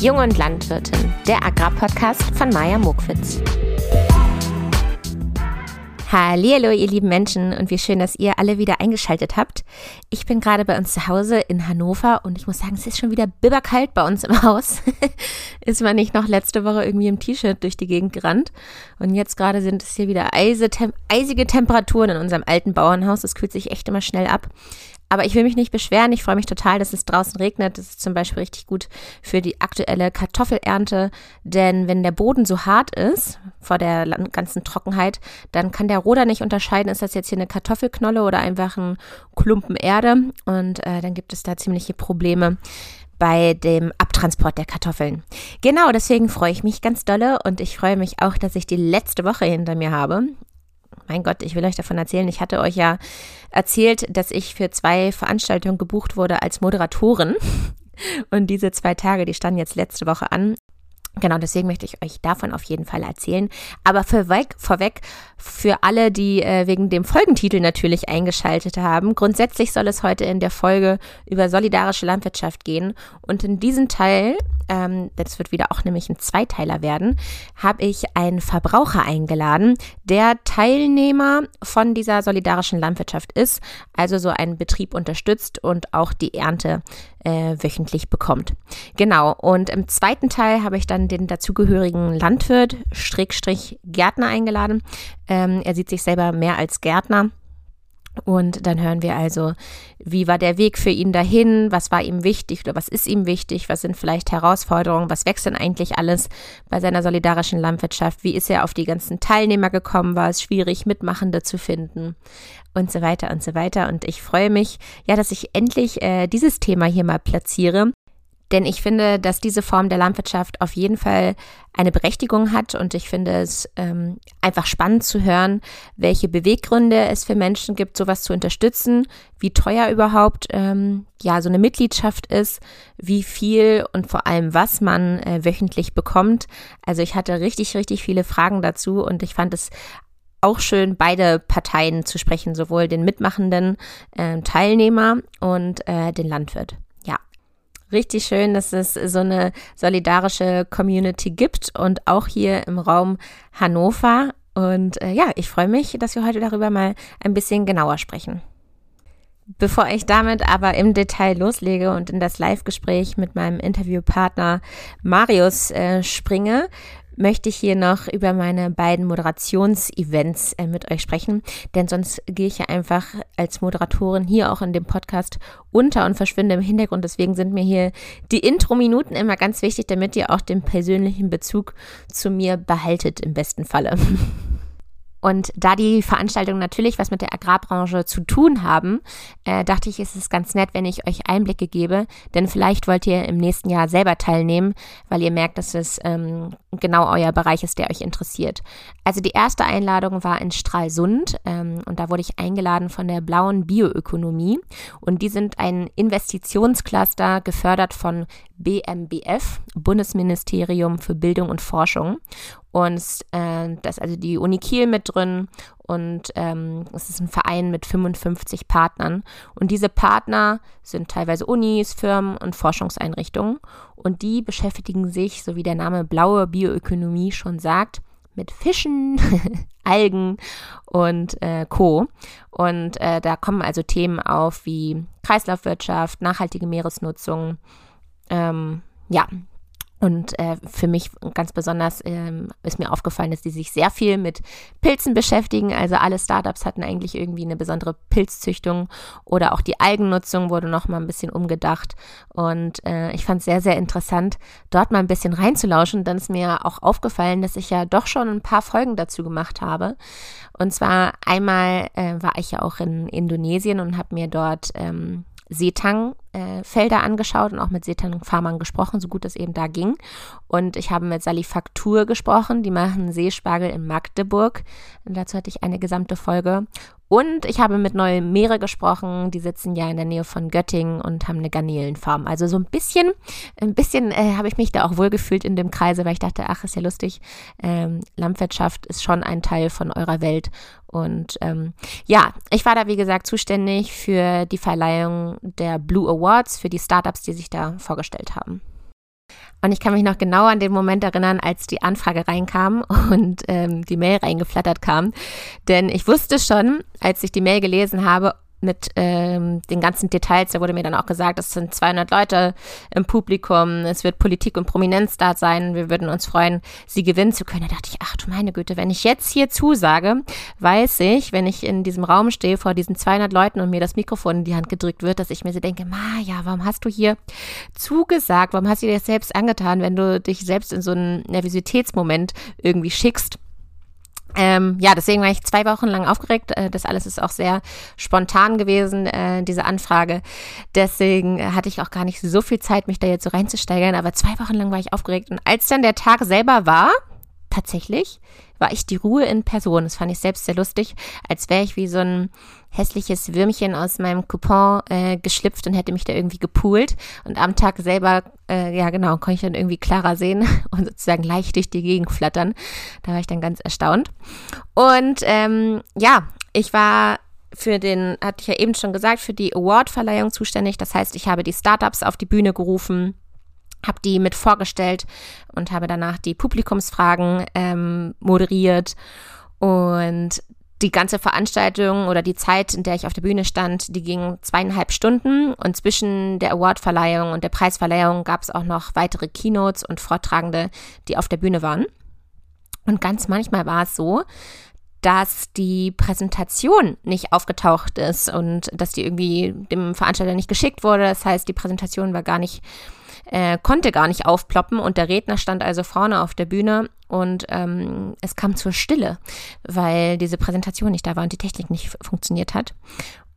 Jung und Landwirtin, der Agrarpodcast von Maja Mokwitz. Hallo, ihr lieben Menschen und wie schön, dass ihr alle wieder eingeschaltet habt. Ich bin gerade bei uns zu Hause in Hannover und ich muss sagen, es ist schon wieder bibberkalt bei uns im Haus. ist man nicht noch letzte Woche irgendwie im T-Shirt durch die Gegend gerannt und jetzt gerade sind es hier wieder eisige Temperaturen in unserem alten Bauernhaus. Es kühlt sich echt immer schnell ab. Aber ich will mich nicht beschweren. Ich freue mich total, dass es draußen regnet. Das ist zum Beispiel richtig gut für die aktuelle Kartoffelernte. Denn wenn der Boden so hart ist, vor der ganzen Trockenheit, dann kann der Roder nicht unterscheiden, ist das jetzt hier eine Kartoffelknolle oder einfach ein Klumpen Erde. Und äh, dann gibt es da ziemliche Probleme bei dem Abtransport der Kartoffeln. Genau, deswegen freue ich mich ganz dolle und ich freue mich auch, dass ich die letzte Woche hinter mir habe mein Gott, ich will euch davon erzählen. Ich hatte euch ja erzählt, dass ich für zwei Veranstaltungen gebucht wurde als Moderatorin. Und diese zwei Tage, die standen jetzt letzte Woche an. Genau, deswegen möchte ich euch davon auf jeden Fall erzählen. Aber vorweg, vorweg für alle, die äh, wegen dem Folgentitel natürlich eingeschaltet haben. Grundsätzlich soll es heute in der Folge über solidarische Landwirtschaft gehen. Und in diesem Teil, ähm, das wird wieder auch nämlich ein Zweiteiler werden, habe ich einen Verbraucher eingeladen, der Teilnehmer von dieser solidarischen Landwirtschaft ist, also so einen Betrieb unterstützt und auch die Ernte äh, wöchentlich bekommt. Genau, und im zweiten Teil habe ich dann den dazugehörigen Landwirt, Strickstrich Gärtner eingeladen. Ähm, er sieht sich selber mehr als Gärtner. Und dann hören wir also, wie war der Weg für ihn dahin, was war ihm wichtig oder was ist ihm wichtig, was sind vielleicht Herausforderungen, was wächst denn eigentlich alles bei seiner solidarischen Landwirtschaft, wie ist er auf die ganzen Teilnehmer gekommen, war es schwierig, Mitmachende zu finden und so weiter und so weiter. Und ich freue mich, ja, dass ich endlich äh, dieses Thema hier mal platziere. Denn ich finde, dass diese Form der Landwirtschaft auf jeden Fall eine Berechtigung hat und ich finde es ähm, einfach spannend zu hören, welche Beweggründe es für Menschen gibt, sowas zu unterstützen, wie teuer überhaupt ähm, ja so eine Mitgliedschaft ist, wie viel und vor allem was man äh, wöchentlich bekommt. Also ich hatte richtig, richtig viele Fragen dazu und ich fand es auch schön, beide Parteien zu sprechen, sowohl den mitmachenden äh, Teilnehmer und äh, den Landwirt. Richtig schön, dass es so eine solidarische Community gibt und auch hier im Raum Hannover. Und äh, ja, ich freue mich, dass wir heute darüber mal ein bisschen genauer sprechen. Bevor ich damit aber im Detail loslege und in das Live-Gespräch mit meinem Interviewpartner Marius äh, springe, möchte ich hier noch über meine beiden Moderationsevents äh, mit euch sprechen, denn sonst gehe ich ja einfach als Moderatorin hier auch in dem Podcast unter und verschwinde im Hintergrund. Deswegen sind mir hier die Intro-Minuten immer ganz wichtig, damit ihr auch den persönlichen Bezug zu mir behaltet im besten Falle. Und da die Veranstaltungen natürlich was mit der Agrarbranche zu tun haben, äh, dachte ich, ist es ganz nett, wenn ich euch Einblicke gebe. Denn vielleicht wollt ihr im nächsten Jahr selber teilnehmen, weil ihr merkt, dass es ähm, genau euer Bereich ist, der euch interessiert. Also die erste Einladung war in Stralsund ähm, und da wurde ich eingeladen von der blauen Bioökonomie. Und die sind ein Investitionscluster gefördert von BMBF, Bundesministerium für Bildung und Forschung. Und äh, da ist also die Uni Kiel mit drin und ähm, es ist ein Verein mit 55 Partnern. Und diese Partner sind teilweise Unis, Firmen und Forschungseinrichtungen. Und die beschäftigen sich, so wie der Name blaue Bioökonomie schon sagt, mit Fischen, Algen und äh, Co. Und äh, da kommen also Themen auf wie Kreislaufwirtschaft, nachhaltige Meeresnutzung, ähm, ja, und äh, für mich ganz besonders ähm, ist mir aufgefallen, dass die sich sehr viel mit Pilzen beschäftigen. Also alle Startups hatten eigentlich irgendwie eine besondere Pilzzüchtung oder auch die Algennutzung wurde noch mal ein bisschen umgedacht. Und äh, ich fand es sehr, sehr interessant, dort mal ein bisschen reinzulauschen. Dann ist mir auch aufgefallen, dass ich ja doch schon ein paar Folgen dazu gemacht habe. Und zwar einmal äh, war ich ja auch in Indonesien und habe mir dort ähm, Seetang-Felder äh, angeschaut und auch mit Seetang-Farmern gesprochen, so gut es eben da ging. Und ich habe mit Salifaktur gesprochen, die machen Seespargel in Magdeburg. Und dazu hatte ich eine gesamte Folge. Und ich habe mit Neue Meere gesprochen, die sitzen ja in der Nähe von Göttingen und haben eine Garnelenfarm. Also so ein bisschen, ein bisschen äh, habe ich mich da auch wohlgefühlt in dem Kreise, weil ich dachte, ach, ist ja lustig, ähm, Landwirtschaft ist schon ein Teil von eurer Welt. Und ähm, ja, ich war da, wie gesagt, zuständig für die Verleihung der Blue Awards, für die Startups, die sich da vorgestellt haben. Und ich kann mich noch genau an den Moment erinnern, als die Anfrage reinkam und ähm, die Mail reingeflattert kam. Denn ich wusste schon, als ich die Mail gelesen habe, mit ähm, den ganzen Details, da wurde mir dann auch gesagt, es sind 200 Leute im Publikum, es wird Politik und Prominenz da sein, wir würden uns freuen, sie gewinnen zu können. Da dachte ich, ach du meine Güte, wenn ich jetzt hier zusage, weiß ich, wenn ich in diesem Raum stehe vor diesen 200 Leuten und mir das Mikrofon in die Hand gedrückt wird, dass ich mir so denke, ma ja, warum hast du hier zugesagt, warum hast du dir das selbst angetan, wenn du dich selbst in so einen Nervositätsmoment irgendwie schickst? Ähm, ja, deswegen war ich zwei Wochen lang aufgeregt. Äh, das alles ist auch sehr spontan gewesen, äh, diese Anfrage. Deswegen äh, hatte ich auch gar nicht so viel Zeit, mich da jetzt so reinzusteigern. Aber zwei Wochen lang war ich aufgeregt. Und als dann der Tag selber war, tatsächlich, war ich die Ruhe in Person. Das fand ich selbst sehr lustig, als wäre ich wie so ein hässliches Würmchen aus meinem Coupon äh, geschlüpft und hätte mich da irgendwie gepoolt. Und am Tag selber, äh, ja genau, konnte ich dann irgendwie klarer sehen und sozusagen leicht durch die Gegend flattern. Da war ich dann ganz erstaunt. Und ähm, ja, ich war für den, hatte ich ja eben schon gesagt, für die Award-Verleihung zuständig. Das heißt, ich habe die Startups auf die Bühne gerufen habe die mit vorgestellt und habe danach die Publikumsfragen ähm, moderiert und die ganze Veranstaltung oder die Zeit, in der ich auf der Bühne stand, die ging zweieinhalb Stunden und zwischen der Awardverleihung und der Preisverleihung gab es auch noch weitere Keynotes und Vortragende, die auf der Bühne waren. Und ganz manchmal war es so, dass die Präsentation nicht aufgetaucht ist und dass die irgendwie dem Veranstalter nicht geschickt wurde. Das heißt, die Präsentation war gar nicht äh, konnte gar nicht aufploppen und der Redner stand also vorne auf der Bühne und ähm, es kam zur Stille, weil diese Präsentation nicht da war und die Technik nicht funktioniert hat.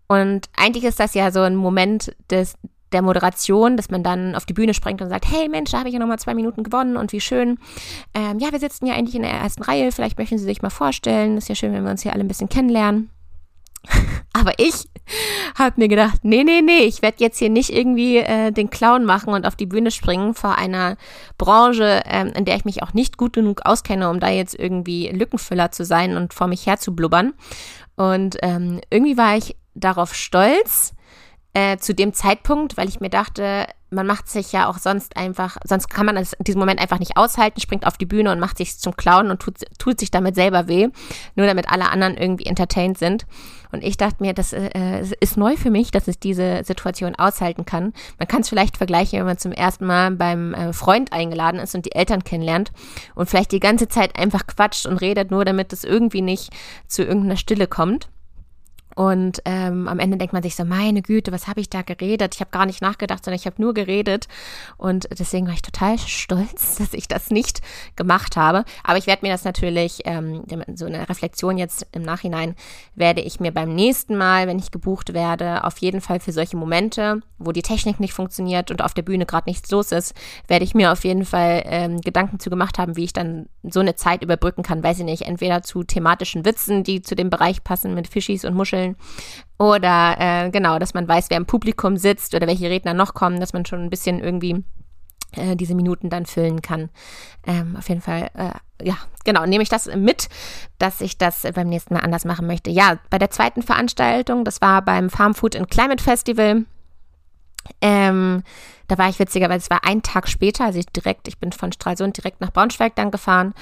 Und eigentlich ist das ja so ein Moment des, der Moderation, dass man dann auf die Bühne springt und sagt, hey Mensch, da habe ich ja nochmal zwei Minuten gewonnen und wie schön. Ähm, ja, wir sitzen ja eigentlich in der ersten Reihe, vielleicht möchten Sie sich mal vorstellen. Ist ja schön, wenn wir uns hier alle ein bisschen kennenlernen. Aber ich habe mir gedacht, nee, nee, nee, ich werde jetzt hier nicht irgendwie äh, den Clown machen und auf die Bühne springen vor einer Branche, ähm, in der ich mich auch nicht gut genug auskenne, um da jetzt irgendwie Lückenfüller zu sein und vor mich her zu blubbern. Und ähm, irgendwie war ich darauf stolz, äh, zu dem Zeitpunkt, weil ich mir dachte, man macht sich ja auch sonst einfach, sonst kann man das in diesem Moment einfach nicht aushalten, springt auf die Bühne und macht sich zum Clown und tut, tut sich damit selber weh, nur damit alle anderen irgendwie entertained sind. Und ich dachte mir, das äh, ist neu für mich, dass ich diese Situation aushalten kann. Man kann es vielleicht vergleichen, wenn man zum ersten Mal beim äh, Freund eingeladen ist und die Eltern kennenlernt und vielleicht die ganze Zeit einfach quatscht und redet, nur damit es irgendwie nicht zu irgendeiner Stille kommt. Und ähm, am Ende denkt man sich so, meine Güte, was habe ich da geredet? Ich habe gar nicht nachgedacht, sondern ich habe nur geredet. Und deswegen war ich total stolz, dass ich das nicht gemacht habe. Aber ich werde mir das natürlich, ähm, so eine Reflexion jetzt im Nachhinein, werde ich mir beim nächsten Mal, wenn ich gebucht werde, auf jeden Fall für solche Momente, wo die Technik nicht funktioniert und auf der Bühne gerade nichts los ist, werde ich mir auf jeden Fall ähm, Gedanken zu gemacht haben, wie ich dann so eine Zeit überbrücken kann. Weiß ich nicht, entweder zu thematischen Witzen, die zu dem Bereich passen mit Fischis und Muscheln vorstellen. Oder äh, genau, dass man weiß, wer im Publikum sitzt oder welche Redner noch kommen, dass man schon ein bisschen irgendwie äh, diese Minuten dann füllen kann. Ähm, auf jeden Fall, äh, ja, genau, nehme ich das mit, dass ich das beim nächsten Mal anders machen möchte. Ja, bei der zweiten Veranstaltung, das war beim Farm Food and Climate Festival. Ähm, da war ich witzigerweise, es war ein Tag später, also ich direkt, ich bin von Stralsund direkt nach Braunschweig dann gefahren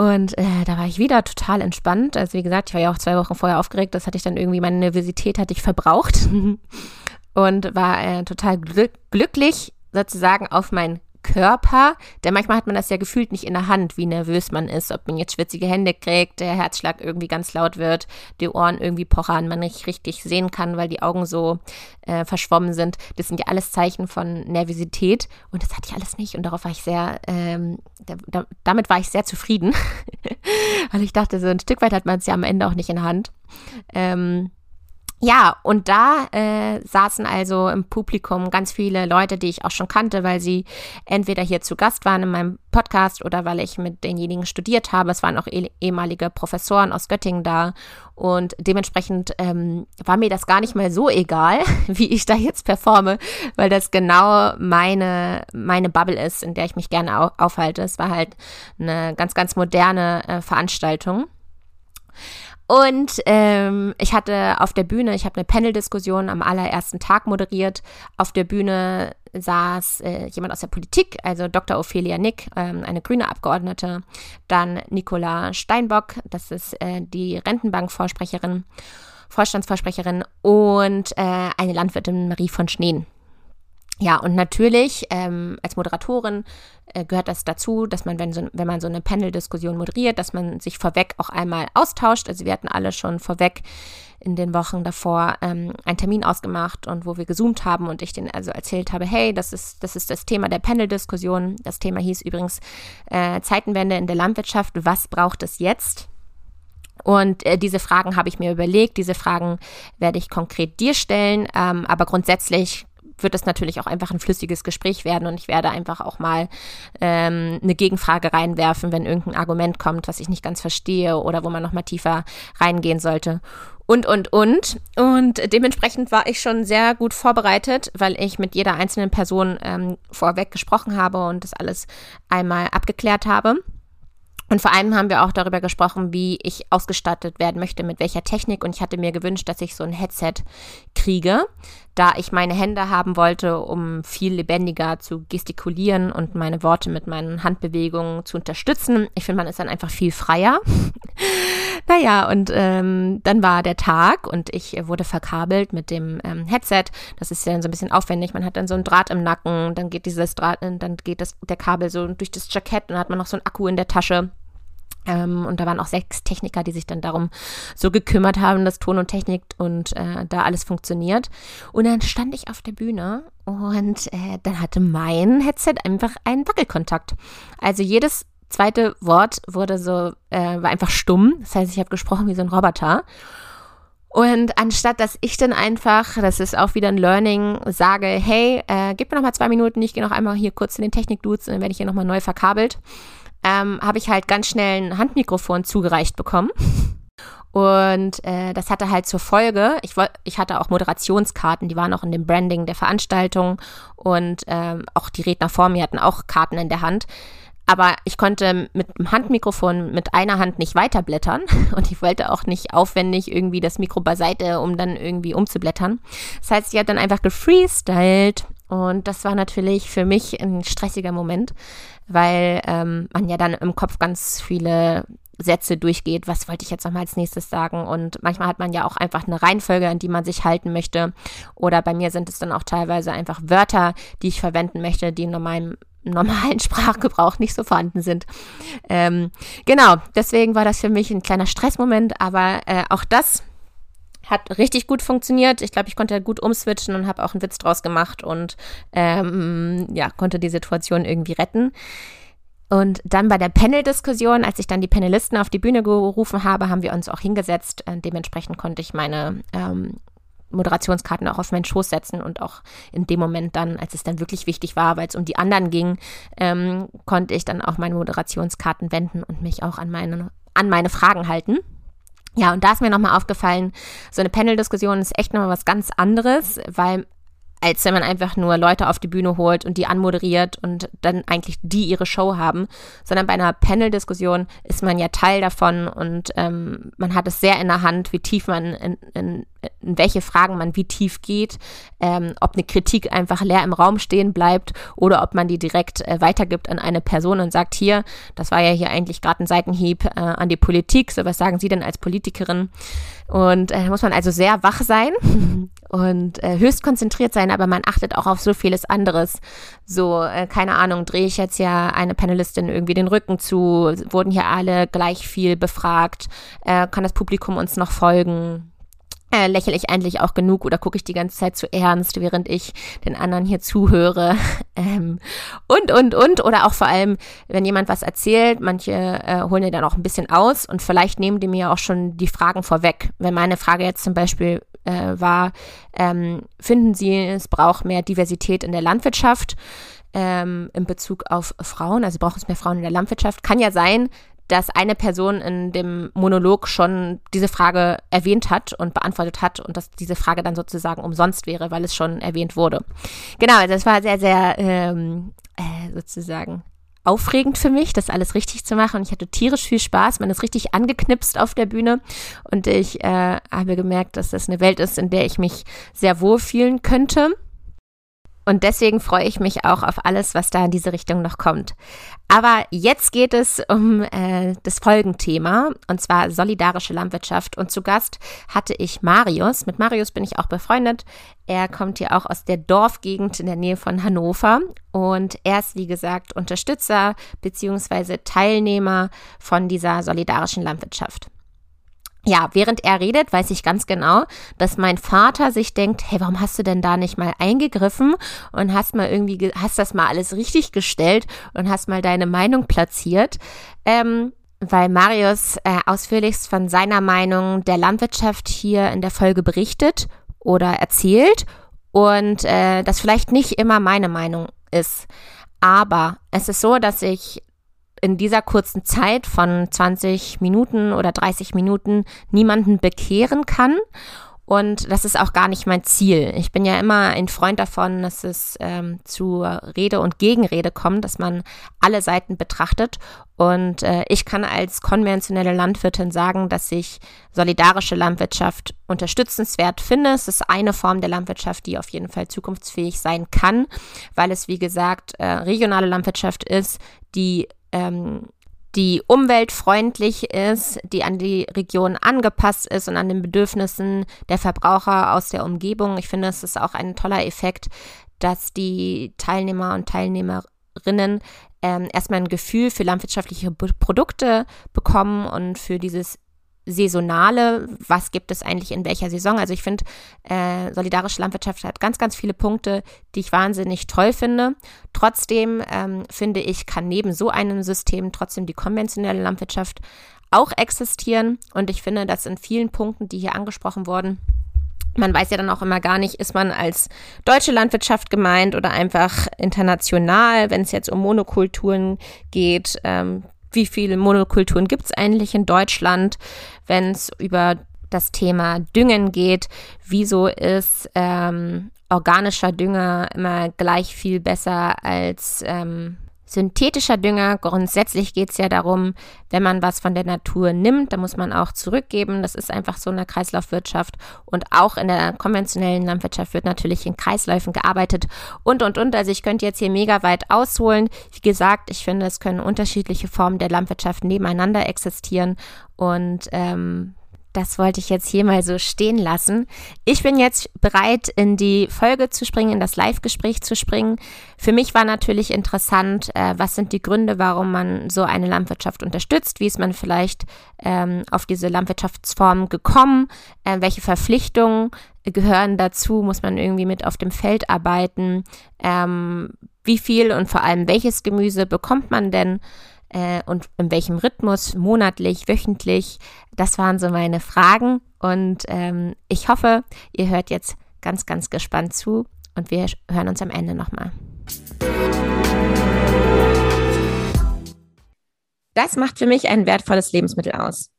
und äh, da war ich wieder total entspannt. Also wie gesagt, ich war ja auch zwei Wochen vorher aufgeregt. Das hatte ich dann irgendwie, meine Nervosität hatte ich verbraucht und war äh, total glück glücklich sozusagen auf mein Körper, denn manchmal hat man das ja gefühlt nicht in der Hand, wie nervös man ist, ob man jetzt schwitzige Hände kriegt, der Herzschlag irgendwie ganz laut wird, die Ohren irgendwie pochern, man nicht richtig sehen kann, weil die Augen so äh, verschwommen sind. Das sind ja alles Zeichen von Nervosität und das hatte ich alles nicht und darauf war ich sehr, ähm, da, da, damit war ich sehr zufrieden, weil ich dachte, so ein Stück weit hat man es ja am Ende auch nicht in der Hand. Ähm, ja, und da äh, saßen also im Publikum ganz viele Leute, die ich auch schon kannte, weil sie entweder hier zu Gast waren in meinem Podcast oder weil ich mit denjenigen studiert habe. Es waren auch eh ehemalige Professoren aus Göttingen da und dementsprechend ähm, war mir das gar nicht mal so egal, wie ich da jetzt performe, weil das genau meine meine Bubble ist, in der ich mich gerne aufhalte. Es war halt eine ganz ganz moderne äh, Veranstaltung. Und ähm, ich hatte auf der Bühne, ich habe eine Panel-Diskussion am allerersten Tag moderiert. Auf der Bühne saß äh, jemand aus der Politik, also Dr. Ophelia Nick, ähm, eine grüne Abgeordnete, dann Nicola Steinbock, das ist äh, die Rentenbankvorsprecherin, Vorstandsvorsprecherin und äh, eine Landwirtin Marie von Schneen. Ja, und natürlich ähm, als Moderatorin äh, gehört das dazu, dass man, wenn, so, wenn man so eine Panel-Diskussion moderiert, dass man sich vorweg auch einmal austauscht. Also wir hatten alle schon vorweg in den Wochen davor ähm, einen Termin ausgemacht und wo wir gezoomt haben und ich den also erzählt habe, hey, das ist das, ist das Thema der Panel-Diskussion. Das Thema hieß übrigens äh, Zeitenwende in der Landwirtschaft. Was braucht es jetzt? Und äh, diese Fragen habe ich mir überlegt. Diese Fragen werde ich konkret dir stellen. Ähm, aber grundsätzlich wird es natürlich auch einfach ein flüssiges Gespräch werden und ich werde einfach auch mal ähm, eine Gegenfrage reinwerfen, wenn irgendein Argument kommt, was ich nicht ganz verstehe oder wo man noch mal tiefer reingehen sollte. Und, und, und. Und dementsprechend war ich schon sehr gut vorbereitet, weil ich mit jeder einzelnen Person ähm, vorweg gesprochen habe und das alles einmal abgeklärt habe. Und vor allem haben wir auch darüber gesprochen, wie ich ausgestattet werden möchte, mit welcher Technik. Und ich hatte mir gewünscht, dass ich so ein Headset kriege, da ich meine Hände haben wollte, um viel lebendiger zu gestikulieren und meine Worte mit meinen Handbewegungen zu unterstützen. Ich finde, man ist dann einfach viel freier. naja, und ähm, dann war der Tag und ich wurde verkabelt mit dem ähm, Headset. Das ist ja dann so ein bisschen aufwendig. Man hat dann so ein Draht im Nacken, dann geht dieses Draht, dann geht das, der Kabel so durch das Jackett und dann hat man noch so einen Akku in der Tasche. Ähm, und da waren auch sechs Techniker, die sich dann darum so gekümmert haben, dass Ton und Technik und äh, da alles funktioniert. Und dann stand ich auf der Bühne und äh, dann hatte mein Headset einfach einen Wackelkontakt. Also jedes zweite Wort wurde so, äh, war einfach stumm. Das heißt, ich habe gesprochen wie so ein Roboter. Und anstatt dass ich dann einfach, das ist auch wieder ein Learning, sage, hey, äh, gib mir noch mal zwei Minuten, ich gehe noch einmal hier kurz in den Technik-Dudes und dann werde ich hier noch mal neu verkabelt ähm, habe ich halt ganz schnell ein Handmikrofon zugereicht bekommen. Und äh, das hatte halt zur Folge, ich, ich hatte auch Moderationskarten, die waren auch in dem Branding der Veranstaltung und ähm, auch die Redner vor mir hatten auch Karten in der Hand. Aber ich konnte mit dem Handmikrofon mit einer Hand nicht weiterblättern und ich wollte auch nicht aufwendig irgendwie das Mikro beiseite, um dann irgendwie umzublättern. Das heißt, ich habe dann einfach gefreestylt und das war natürlich für mich ein stressiger Moment, weil ähm, man ja dann im Kopf ganz viele Sätze durchgeht, was wollte ich jetzt nochmal als nächstes sagen. Und manchmal hat man ja auch einfach eine Reihenfolge, an die man sich halten möchte. Oder bei mir sind es dann auch teilweise einfach Wörter, die ich verwenden möchte, die in meinem normalen Sprachgebrauch nicht so vorhanden sind. Ähm, genau, deswegen war das für mich ein kleiner Stressmoment, aber äh, auch das hat richtig gut funktioniert. Ich glaube, ich konnte gut umswitchen und habe auch einen Witz draus gemacht und ähm, ja, konnte die Situation irgendwie retten. Und dann bei der Panel-Diskussion, als ich dann die Panelisten auf die Bühne gerufen habe, haben wir uns auch hingesetzt. Äh, dementsprechend konnte ich meine ähm, Moderationskarten auch auf meinen Schoß setzen und auch in dem Moment dann, als es dann wirklich wichtig war, weil es um die anderen ging, ähm, konnte ich dann auch meine Moderationskarten wenden und mich auch an meine, an meine Fragen halten. Ja, und da ist mir nochmal aufgefallen, so eine Panel-Diskussion ist echt nochmal was ganz anderes, weil als wenn man einfach nur Leute auf die Bühne holt und die anmoderiert und dann eigentlich die ihre Show haben, sondern bei einer Panel-Diskussion ist man ja Teil davon und ähm, man hat es sehr in der Hand, wie tief man in, in, in welche Fragen man wie tief geht, ähm, ob eine Kritik einfach leer im Raum stehen bleibt oder ob man die direkt äh, weitergibt an eine Person und sagt, hier, das war ja hier eigentlich gerade ein Seitenhieb äh, an die Politik, so was sagen Sie denn als Politikerin? Und äh, muss man also sehr wach sein und äh, höchst konzentriert sein, aber man achtet auch auf so vieles anderes. So, äh, keine Ahnung, drehe ich jetzt ja eine Panelistin irgendwie den Rücken zu, wurden hier alle gleich viel befragt, äh, kann das Publikum uns noch folgen? Äh, lächle ich eigentlich auch genug oder gucke ich die ganze Zeit zu ernst, während ich den anderen hier zuhöre? Ähm, und, und, und. Oder auch vor allem, wenn jemand was erzählt, manche äh, holen ja dann auch ein bisschen aus und vielleicht nehmen die mir auch schon die Fragen vorweg. Wenn meine Frage jetzt zum Beispiel äh, war, ähm, finden Sie, es braucht mehr Diversität in der Landwirtschaft? Ähm, in Bezug auf Frauen, also braucht es mehr Frauen in der Landwirtschaft. Kann ja sein, dass eine Person in dem Monolog schon diese Frage erwähnt hat und beantwortet hat und dass diese Frage dann sozusagen umsonst wäre, weil es schon erwähnt wurde. Genau, also das war sehr, sehr ähm, äh, sozusagen aufregend für mich, das alles richtig zu machen. Und ich hatte tierisch viel Spaß. Man ist richtig angeknipst auf der Bühne. Und ich äh, habe gemerkt, dass das eine Welt ist, in der ich mich sehr wohl fühlen könnte. Und deswegen freue ich mich auch auf alles, was da in diese Richtung noch kommt. Aber jetzt geht es um äh, das Folgenthema, und zwar solidarische Landwirtschaft. Und zu Gast hatte ich Marius. Mit Marius bin ich auch befreundet. Er kommt hier auch aus der Dorfgegend in der Nähe von Hannover. Und er ist, wie gesagt, Unterstützer bzw. Teilnehmer von dieser solidarischen Landwirtschaft ja, während er redet, weiß ich ganz genau, dass mein Vater sich denkt, hey, warum hast du denn da nicht mal eingegriffen und hast mal irgendwie, hast das mal alles richtig gestellt und hast mal deine Meinung platziert? Ähm, weil Marius äh, ausführlichst von seiner Meinung der Landwirtschaft hier in der Folge berichtet oder erzählt und äh, das vielleicht nicht immer meine Meinung ist. Aber es ist so, dass ich in dieser kurzen Zeit von 20 Minuten oder 30 Minuten niemanden bekehren kann. Und das ist auch gar nicht mein Ziel. Ich bin ja immer ein Freund davon, dass es ähm, zu Rede und Gegenrede kommt, dass man alle Seiten betrachtet. Und äh, ich kann als konventionelle Landwirtin sagen, dass ich solidarische Landwirtschaft unterstützenswert finde. Es ist eine Form der Landwirtschaft, die auf jeden Fall zukunftsfähig sein kann, weil es, wie gesagt, äh, regionale Landwirtschaft ist, die ähm, die umweltfreundlich ist, die an die Region angepasst ist und an den Bedürfnissen der Verbraucher aus der Umgebung. Ich finde, es ist auch ein toller Effekt, dass die Teilnehmer und Teilnehmerinnen ähm, erstmal ein Gefühl für landwirtschaftliche Produkte bekommen und für dieses Saisonale, was gibt es eigentlich in welcher Saison. Also ich finde, äh, solidarische Landwirtschaft hat ganz, ganz viele Punkte, die ich wahnsinnig toll finde. Trotzdem ähm, finde ich, kann neben so einem System trotzdem die konventionelle Landwirtschaft auch existieren. Und ich finde, dass in vielen Punkten, die hier angesprochen wurden, man weiß ja dann auch immer gar nicht, ist man als deutsche Landwirtschaft gemeint oder einfach international, wenn es jetzt um Monokulturen geht. Ähm, wie viele Monokulturen gibt es eigentlich in Deutschland, wenn es über das Thema Düngen geht. Wieso ist ähm, organischer Dünger immer gleich viel besser als ähm, synthetischer Dünger. Grundsätzlich geht es ja darum, wenn man was von der Natur nimmt, dann muss man auch zurückgeben. Das ist einfach so eine Kreislaufwirtschaft. Und auch in der konventionellen Landwirtschaft wird natürlich in Kreisläufen gearbeitet und, und, und. Also ich könnte jetzt hier mega weit ausholen. Wie gesagt, ich finde, es können unterschiedliche Formen der Landwirtschaft nebeneinander existieren. Und ähm, das wollte ich jetzt hier mal so stehen lassen. Ich bin jetzt bereit, in die Folge zu springen, in das Live-Gespräch zu springen. Für mich war natürlich interessant, äh, was sind die Gründe, warum man so eine Landwirtschaft unterstützt? Wie ist man vielleicht ähm, auf diese Landwirtschaftsform gekommen? Äh, welche Verpflichtungen gehören dazu? Muss man irgendwie mit auf dem Feld arbeiten? Ähm, wie viel und vor allem welches Gemüse bekommt man denn? Äh, und in welchem Rhythmus, monatlich, wöchentlich. Das waren so meine Fragen und ähm, ich hoffe, ihr hört jetzt ganz, ganz gespannt zu und wir hören uns am Ende nochmal. Das macht für mich ein wertvolles Lebensmittel aus.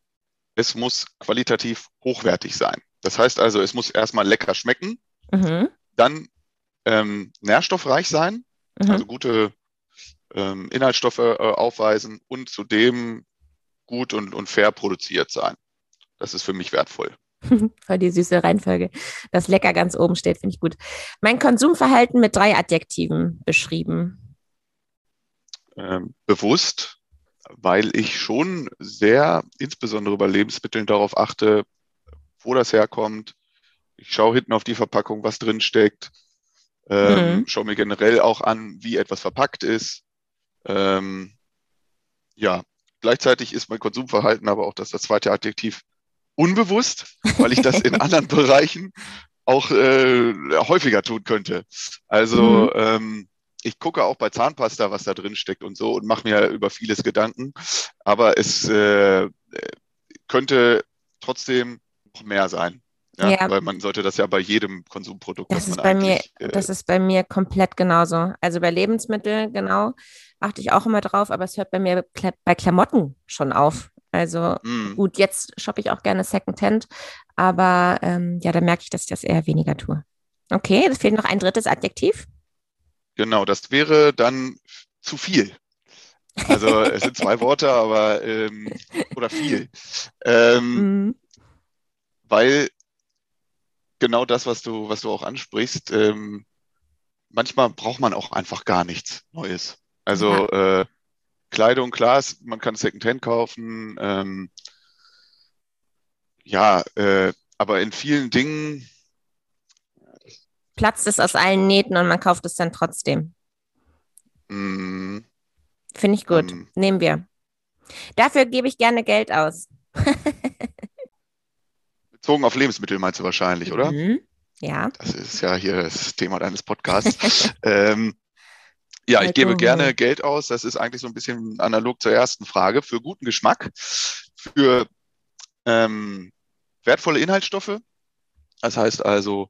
Es muss qualitativ hochwertig sein. Das heißt also, es muss erstmal lecker schmecken, mhm. dann ähm, nährstoffreich sein, mhm. also gute ähm, Inhaltsstoffe äh, aufweisen und zudem gut und, und fair produziert sein. Das ist für mich wertvoll. Voll die süße Reihenfolge. Das lecker ganz oben steht, finde ich gut. Mein Konsumverhalten mit drei Adjektiven beschrieben. Ähm, bewusst, weil ich schon sehr, insbesondere bei Lebensmitteln, darauf achte, wo das herkommt. Ich schaue hinten auf die Verpackung, was drin steckt. Ähm, mhm. Schaue mir generell auch an, wie etwas verpackt ist. Ähm, ja, gleichzeitig ist mein Konsumverhalten aber auch das, das zweite Adjektiv unbewusst, weil ich das in anderen Bereichen auch äh, häufiger tun könnte. Also mhm. ähm, ich gucke auch bei Zahnpasta, was da drin steckt und so und mache mir über vieles Gedanken. Aber es äh, könnte trotzdem noch mehr sein. Ja, ja, Weil man sollte das ja bei jedem Konsumprodukt. Das ist bei mir, äh, das ist bei mir komplett genauso. Also bei Lebensmitteln genau achte ich auch immer drauf, aber es hört bei mir bei Klamotten schon auf. Also mm. gut, jetzt shoppe ich auch gerne Secondhand, aber ähm, ja, da merke ich, dass ich das eher weniger tue. Okay, es fehlt noch ein drittes Adjektiv. Genau, das wäre dann zu viel. Also es sind zwei Worte, aber ähm, oder viel. Ähm, mm. Weil genau das, was du, was du auch ansprichst, ähm, manchmal braucht man auch einfach gar nichts Neues. Also ja. äh, Kleidung, klar, man kann Secondhand kaufen. Ähm, ja, äh, aber in vielen Dingen platzt es aus allen Nähten und man kauft es dann trotzdem. Mm, Finde ich gut. Ähm, Nehmen wir. Dafür gebe ich gerne Geld aus. Bezogen auf Lebensmittel meinst du wahrscheinlich, oder? Mhm. Ja. Das ist ja hier das Thema deines Podcasts. ähm, ja, ich gebe gerne Geld aus. Das ist eigentlich so ein bisschen analog zur ersten Frage. Für guten Geschmack, für ähm, wertvolle Inhaltsstoffe. Das heißt also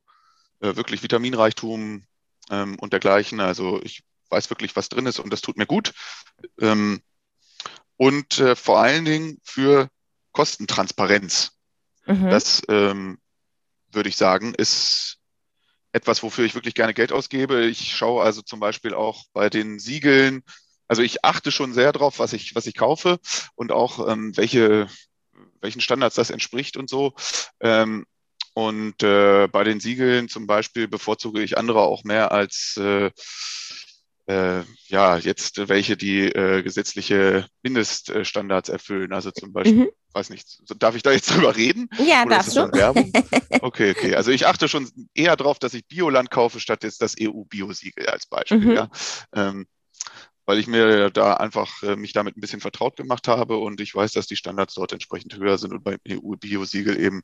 äh, wirklich Vitaminreichtum ähm, und dergleichen. Also ich weiß wirklich, was drin ist und das tut mir gut. Ähm, und äh, vor allen Dingen für Kostentransparenz. Mhm. Das ähm, würde ich sagen, ist etwas, wofür ich wirklich gerne Geld ausgebe. Ich schaue also zum Beispiel auch bei den Siegeln, also ich achte schon sehr drauf, was ich, was ich kaufe und auch ähm, welche, welchen Standards das entspricht und so. Ähm, und äh, bei den Siegeln zum Beispiel bevorzuge ich andere auch mehr als äh, äh, ja jetzt welche, die äh, gesetzliche Mindeststandards erfüllen. Also zum Beispiel, mhm. weiß nicht, darf ich da jetzt drüber reden? Ja, Oder darfst du. Okay, okay. Also ich achte schon eher darauf, dass ich Bioland kaufe, statt jetzt das EU-Bio-Siegel als Beispiel. Mhm. Ja. Ähm, weil ich mir da einfach äh, mich damit ein bisschen vertraut gemacht habe und ich weiß, dass die Standards dort entsprechend höher sind und beim EU-Bio-Siegel eben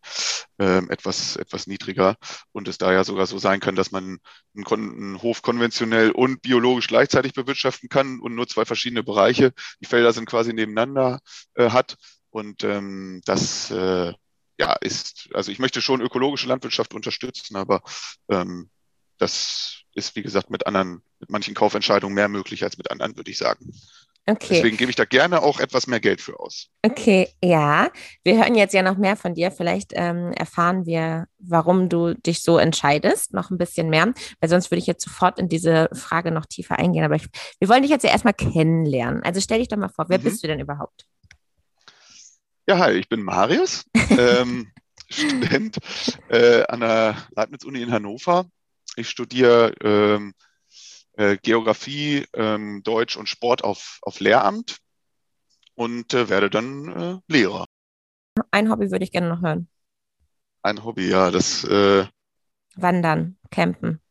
äh, etwas, etwas niedriger und es da ja sogar so sein kann, dass man einen, einen, Hof konventionell und biologisch gleichzeitig bewirtschaften kann und nur zwei verschiedene Bereiche, die Felder sind quasi nebeneinander äh, hat und ähm, das äh, ja ist, also ich möchte schon ökologische Landwirtschaft unterstützen, aber ähm, das ist, wie gesagt, mit anderen, mit manchen Kaufentscheidungen mehr möglich als mit anderen, würde ich sagen. Okay. Deswegen gebe ich da gerne auch etwas mehr Geld für aus. Okay, ja. Wir hören jetzt ja noch mehr von dir. Vielleicht ähm, erfahren wir, warum du dich so entscheidest, noch ein bisschen mehr, weil sonst würde ich jetzt sofort in diese Frage noch tiefer eingehen. Aber ich, wir wollen dich jetzt ja erstmal kennenlernen. Also stell dich doch mal vor, wer mhm. bist du denn überhaupt? Ja, hi, ich bin Marius, ähm, Student äh, an der Leibniz-Uni in Hannover ich studiere ähm, äh, Geografie, ähm, Deutsch und Sport auf, auf Lehramt und äh, werde dann äh, Lehrer. Ein Hobby würde ich gerne noch hören. Ein Hobby, ja, das. Äh, Wandern, Campen.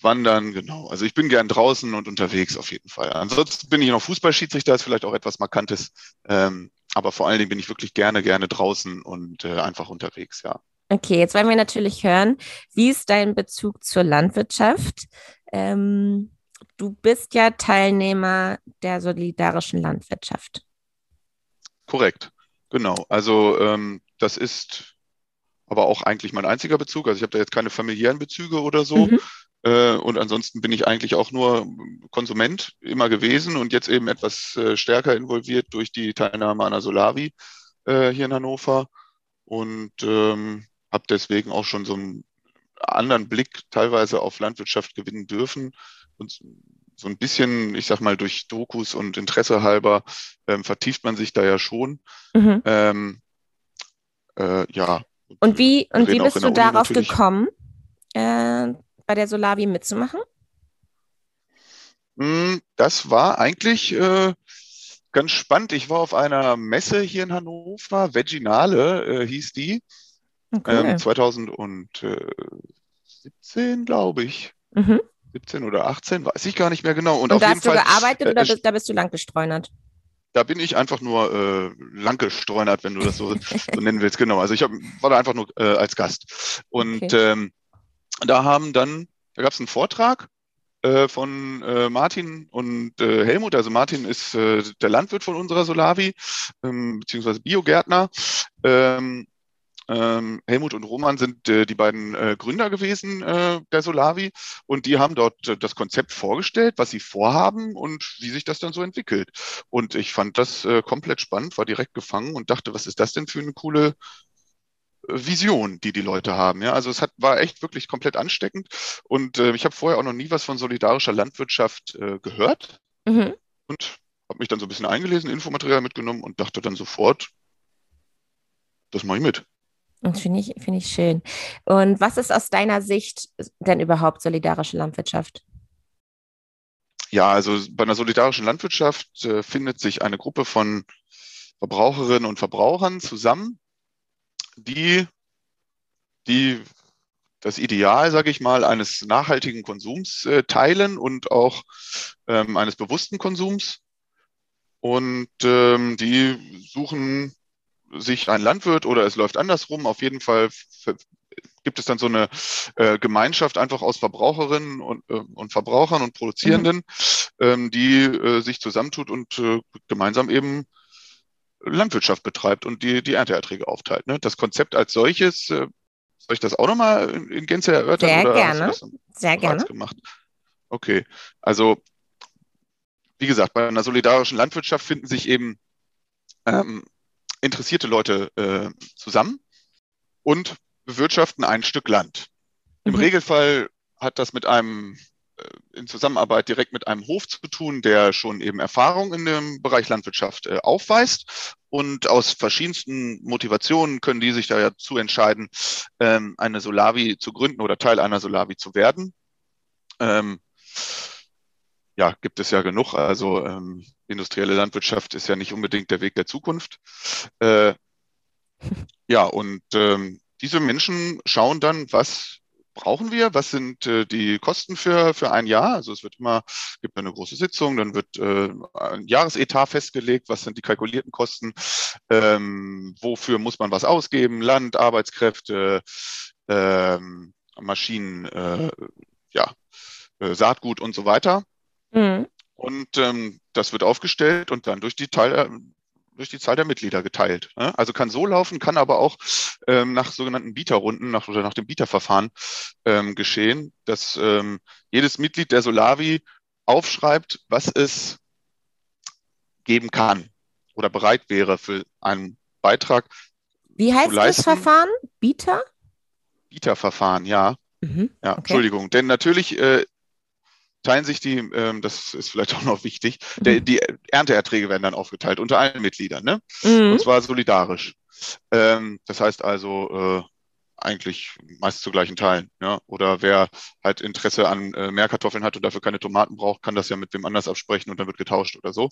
Wandern, genau. Also ich bin gern draußen und unterwegs auf jeden Fall. Ansonsten bin ich noch Fußballschiedsrichter, ist vielleicht auch etwas Markantes. Ähm, aber vor allen Dingen bin ich wirklich gerne, gerne draußen und äh, einfach unterwegs, ja. Okay, jetzt wollen wir natürlich hören, wie ist dein Bezug zur Landwirtschaft? Ähm, du bist ja Teilnehmer der solidarischen Landwirtschaft. Korrekt, genau. Also ähm, das ist aber auch eigentlich mein einziger Bezug. Also ich habe da jetzt keine familiären Bezüge oder so. Mhm. Äh, und ansonsten bin ich eigentlich auch nur Konsument immer gewesen und jetzt eben etwas äh, stärker involviert durch die Teilnahme an der Solavi äh, hier in Hannover. Und ähm, habe deswegen auch schon so einen anderen Blick teilweise auf Landwirtschaft gewinnen dürfen und so ein bisschen, ich sag mal, durch Dokus und Interesse halber ähm, vertieft man sich da ja schon. Mhm. Ähm, äh, ja. Und wie, und wie bist du darauf natürlich. gekommen, äh, bei der Solavi mitzumachen? Hm, das war eigentlich äh, ganz spannend. Ich war auf einer Messe hier in Hannover, Veginale äh, hieß die. Okay. Ähm, 2017, glaube ich. Mhm. 17 oder 18, weiß ich gar nicht mehr genau. Und, Und da hast du Fall, gearbeitet äh, oder bist, da bist du lang gestreunert? Da bin ich einfach nur äh, lang gestreunert, wenn du das so, so nennen willst. Genau. Also ich hab, war da einfach nur äh, als Gast. Und okay. ähm, da haben dann, da gab es einen Vortrag äh, von äh, Martin und äh, Helmut. Also Martin ist äh, der Landwirt von unserer Solavi, ähm, beziehungsweise Biogärtner. Ähm, ähm, Helmut und Roman sind äh, die beiden äh, Gründer gewesen äh, der Solavi und die haben dort äh, das Konzept vorgestellt, was sie vorhaben und wie sich das dann so entwickelt. Und ich fand das äh, komplett spannend, war direkt gefangen und dachte, was ist das denn für eine coole äh, Vision, die die Leute haben. Ja, also es hat, war echt wirklich komplett ansteckend und ich habe vorher auch noch nie was von solidarischer Landwirtschaft gehört mhm. und habe mich dann so ein bisschen eingelesen, Infomaterial mitgenommen und dachte dann sofort, das mache ich mit. Das finde ich, find ich schön. Und was ist aus deiner Sicht denn überhaupt solidarische Landwirtschaft? Ja, also bei einer solidarischen Landwirtschaft äh, findet sich eine Gruppe von Verbraucherinnen und Verbrauchern zusammen, die, die das Ideal, sage ich mal, eines nachhaltigen Konsums äh, teilen und auch ähm, eines bewussten Konsums. Und ähm, die suchen sich ein Landwirt oder es läuft andersrum. Auf jeden Fall gibt es dann so eine äh, Gemeinschaft einfach aus Verbraucherinnen und, äh, und Verbrauchern und Produzierenden, mhm. ähm, die äh, sich zusammentut und äh, gemeinsam eben Landwirtschaft betreibt und die, die Ernteerträge aufteilt. Ne? Das Konzept als solches, äh, soll ich das auch nochmal in, in Gänze erörtern? Sehr gerne. Sehr gerne. Gemacht? Okay, also wie gesagt, bei einer solidarischen Landwirtschaft finden sich eben ähm, interessierte Leute äh, zusammen und bewirtschaften ein Stück Land. Im mhm. Regelfall hat das mit einem äh, in Zusammenarbeit direkt mit einem Hof zu tun, der schon eben Erfahrung in dem Bereich Landwirtschaft äh, aufweist. Und aus verschiedensten Motivationen können die sich da ja zu entscheiden, ähm, eine Solavi zu gründen oder Teil einer Solavi zu werden. Ähm, ja, gibt es ja genug. Also ähm, industrielle Landwirtschaft ist ja nicht unbedingt der Weg der Zukunft. Äh, ja, und ähm, diese Menschen schauen dann, was brauchen wir? Was sind äh, die Kosten für, für ein Jahr? Also es wird immer, gibt eine große Sitzung, dann wird äh, ein Jahresetat festgelegt, was sind die kalkulierten Kosten, ähm, wofür muss man was ausgeben, Land, Arbeitskräfte, ähm, Maschinen, äh, ja, äh, Saatgut und so weiter. Mhm. Und ähm, das wird aufgestellt und dann durch die Teil, durch die Zahl der Mitglieder geteilt. Ne? Also kann so laufen, kann aber auch ähm, nach sogenannten Bieterrunden nach, oder nach dem Bieterverfahren ähm, geschehen, dass ähm, jedes Mitglied der Solavi aufschreibt, was es geben kann oder bereit wäre für einen Beitrag. Wie heißt das Verfahren? Bieter? Bieterverfahren, ja. Mhm, ja, okay. Entschuldigung. Denn natürlich äh, teilen sich die, ähm, das ist vielleicht auch noch wichtig, der, mhm. die Ernteerträge werden dann aufgeteilt unter allen Mitgliedern, ne? Mhm. Und zwar solidarisch. Ähm, das heißt also, äh, eigentlich meist zu gleichen Teilen. Ja? Oder wer halt Interesse an äh, mehr Kartoffeln hat und dafür keine Tomaten braucht, kann das ja mit wem anders absprechen und dann wird getauscht oder so.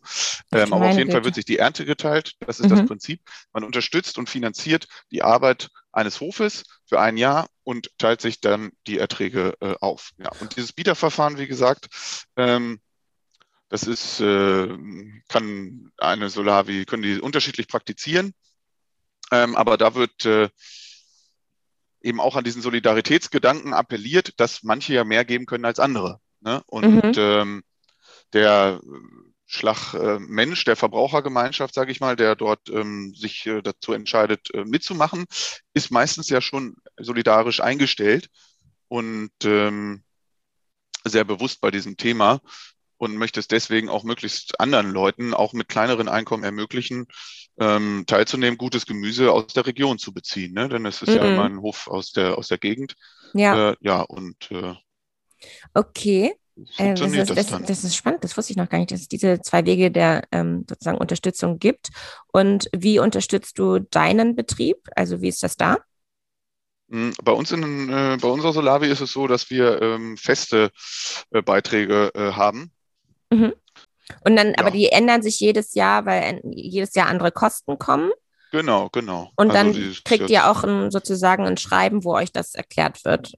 Ähm, aber auf jeden Bitte. Fall wird sich die Ernte geteilt. Das ist mhm. das Prinzip. Man unterstützt und finanziert die Arbeit eines Hofes für ein Jahr und teilt sich dann die Erträge äh, auf. Ja. Und dieses Bieterverfahren, wie gesagt, ähm, das ist, äh, kann eine Solavi, können die unterschiedlich praktizieren. Ähm, aber da wird äh, eben auch an diesen Solidaritätsgedanken appelliert, dass manche ja mehr geben können als andere. Ne? Und mhm. ähm, der Schlagmensch, äh, der Verbrauchergemeinschaft, sage ich mal, der dort ähm, sich äh, dazu entscheidet, äh, mitzumachen, ist meistens ja schon solidarisch eingestellt und ähm, sehr bewusst bei diesem Thema und möchte es deswegen auch möglichst anderen Leuten, auch mit kleineren Einkommen ermöglichen, ähm, teilzunehmen, gutes Gemüse aus der Region zu beziehen. Ne? Denn es ist mhm. ja immer ein Hof aus der, aus der Gegend. Ja. Äh, ja, und äh, okay. Äh, das, ist, das, das, ist spannend, das wusste ich noch gar nicht, dass es diese zwei Wege der ähm, sozusagen Unterstützung gibt. Und wie unterstützt du deinen Betrieb? Also wie ist das da? Hm, bei uns in, äh, bei unserer Solavi ist es so, dass wir ähm, feste äh, Beiträge äh, haben. Mhm. Und dann, ja. aber die ändern sich jedes Jahr, weil jedes Jahr andere Kosten kommen. Genau, genau. Und also dann kriegt ihr auch ein, sozusagen ein Schreiben, wo euch das erklärt wird.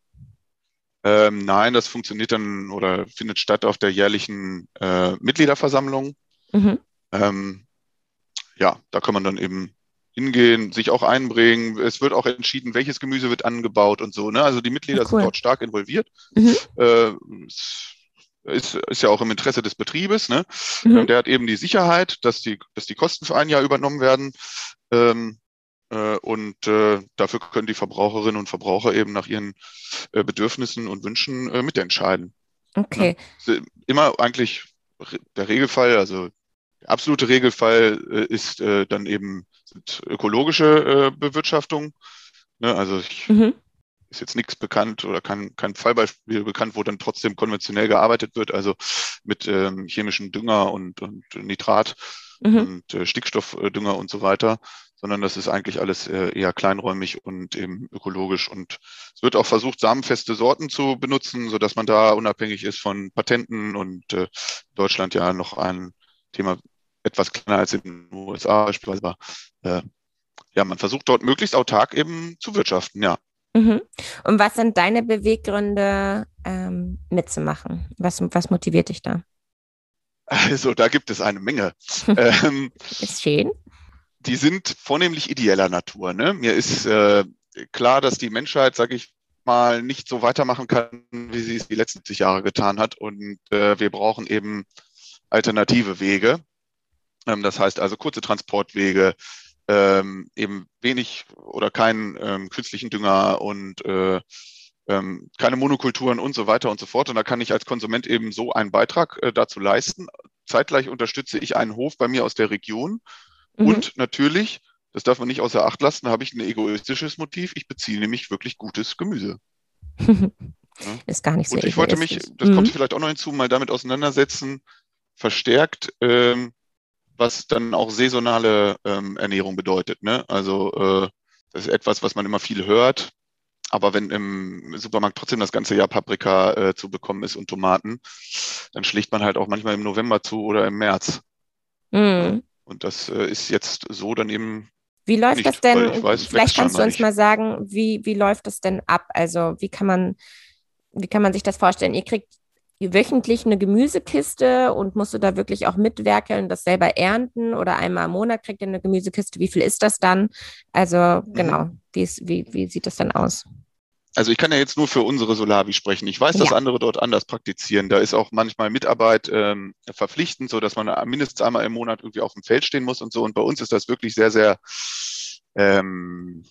Ähm, nein, das funktioniert dann oder findet statt auf der jährlichen äh, Mitgliederversammlung. Mhm. Ähm, ja, da kann man dann eben hingehen, sich auch einbringen. Es wird auch entschieden, welches Gemüse wird angebaut und so. Ne? Also die Mitglieder cool. sind dort stark involviert. Mhm. Äh, ist, ist ja auch im Interesse des Betriebes. Ne? Mhm. Der hat eben die Sicherheit, dass die, dass die Kosten für ein Jahr übernommen werden. Ähm, äh, und äh, dafür können die Verbraucherinnen und Verbraucher eben nach ihren äh, Bedürfnissen und Wünschen äh, mitentscheiden. Okay. Ja, immer eigentlich der Regelfall, also der absolute Regelfall äh, ist äh, dann eben ökologische Bewirtschaftung. Ne? Also ich mhm ist jetzt nichts bekannt oder kein, kein Fallbeispiel bekannt, wo dann trotzdem konventionell gearbeitet wird, also mit ähm, chemischen Dünger und, und Nitrat mhm. und äh, Stickstoffdünger und so weiter, sondern das ist eigentlich alles äh, eher kleinräumig und eben ökologisch. Und es wird auch versucht, samenfeste Sorten zu benutzen, so dass man da unabhängig ist von Patenten und äh, Deutschland ja noch ein Thema etwas kleiner als in den USA beispielsweise. Aber äh, ja, man versucht dort möglichst autark eben zu wirtschaften, ja. Mhm. Und was sind deine Beweggründe, ähm, mitzumachen? Was, was motiviert dich da? Also, da gibt es eine Menge. ähm, ist schön. Die sind vornehmlich ideeller Natur. Ne? Mir ist äh, klar, dass die Menschheit, sage ich mal, nicht so weitermachen kann, wie sie es die letzten 70 Jahre getan hat. Und äh, wir brauchen eben alternative Wege. Ähm, das heißt also kurze Transportwege, ähm, eben wenig oder keinen ähm, künstlichen Dünger und äh, ähm, keine Monokulturen und so weiter und so fort. Und da kann ich als Konsument eben so einen Beitrag äh, dazu leisten. Zeitgleich unterstütze ich einen Hof bei mir aus der Region. Mhm. Und natürlich, das darf man nicht außer Acht lassen, habe ich ein egoistisches Motiv. Ich beziehe nämlich wirklich gutes Gemüse. Ja. Ist gar nicht so. Und ich wollte mich, das mhm. kommt vielleicht auch noch hinzu, mal damit auseinandersetzen, verstärkt, ähm, was dann auch saisonale ähm, Ernährung bedeutet. Ne? Also äh, das ist etwas, was man immer viel hört. Aber wenn im Supermarkt trotzdem das ganze Jahr Paprika äh, zu bekommen ist und Tomaten, dann schlägt man halt auch manchmal im November zu oder im März. Mhm. Und das äh, ist jetzt so dann eben. Wie läuft nicht, das denn? Weiß, vielleicht kannst du uns mal sagen, wie, wie läuft das denn ab? Also wie kann man, wie kann man sich das vorstellen? Ihr kriegt wöchentlich eine Gemüsekiste und musst du da wirklich auch mitwerkeln, das selber ernten oder einmal im Monat kriegt ihr eine Gemüsekiste? Wie viel ist das dann? Also mhm. genau, wie, wie, wie sieht das dann aus? Also ich kann ja jetzt nur für unsere Solavi sprechen. Ich weiß, dass ja. andere dort anders praktizieren. Da ist auch manchmal Mitarbeit ähm, verpflichtend, so dass man mindestens einmal im Monat irgendwie auf dem Feld stehen muss und so. Und bei uns ist das wirklich sehr, sehr ähm,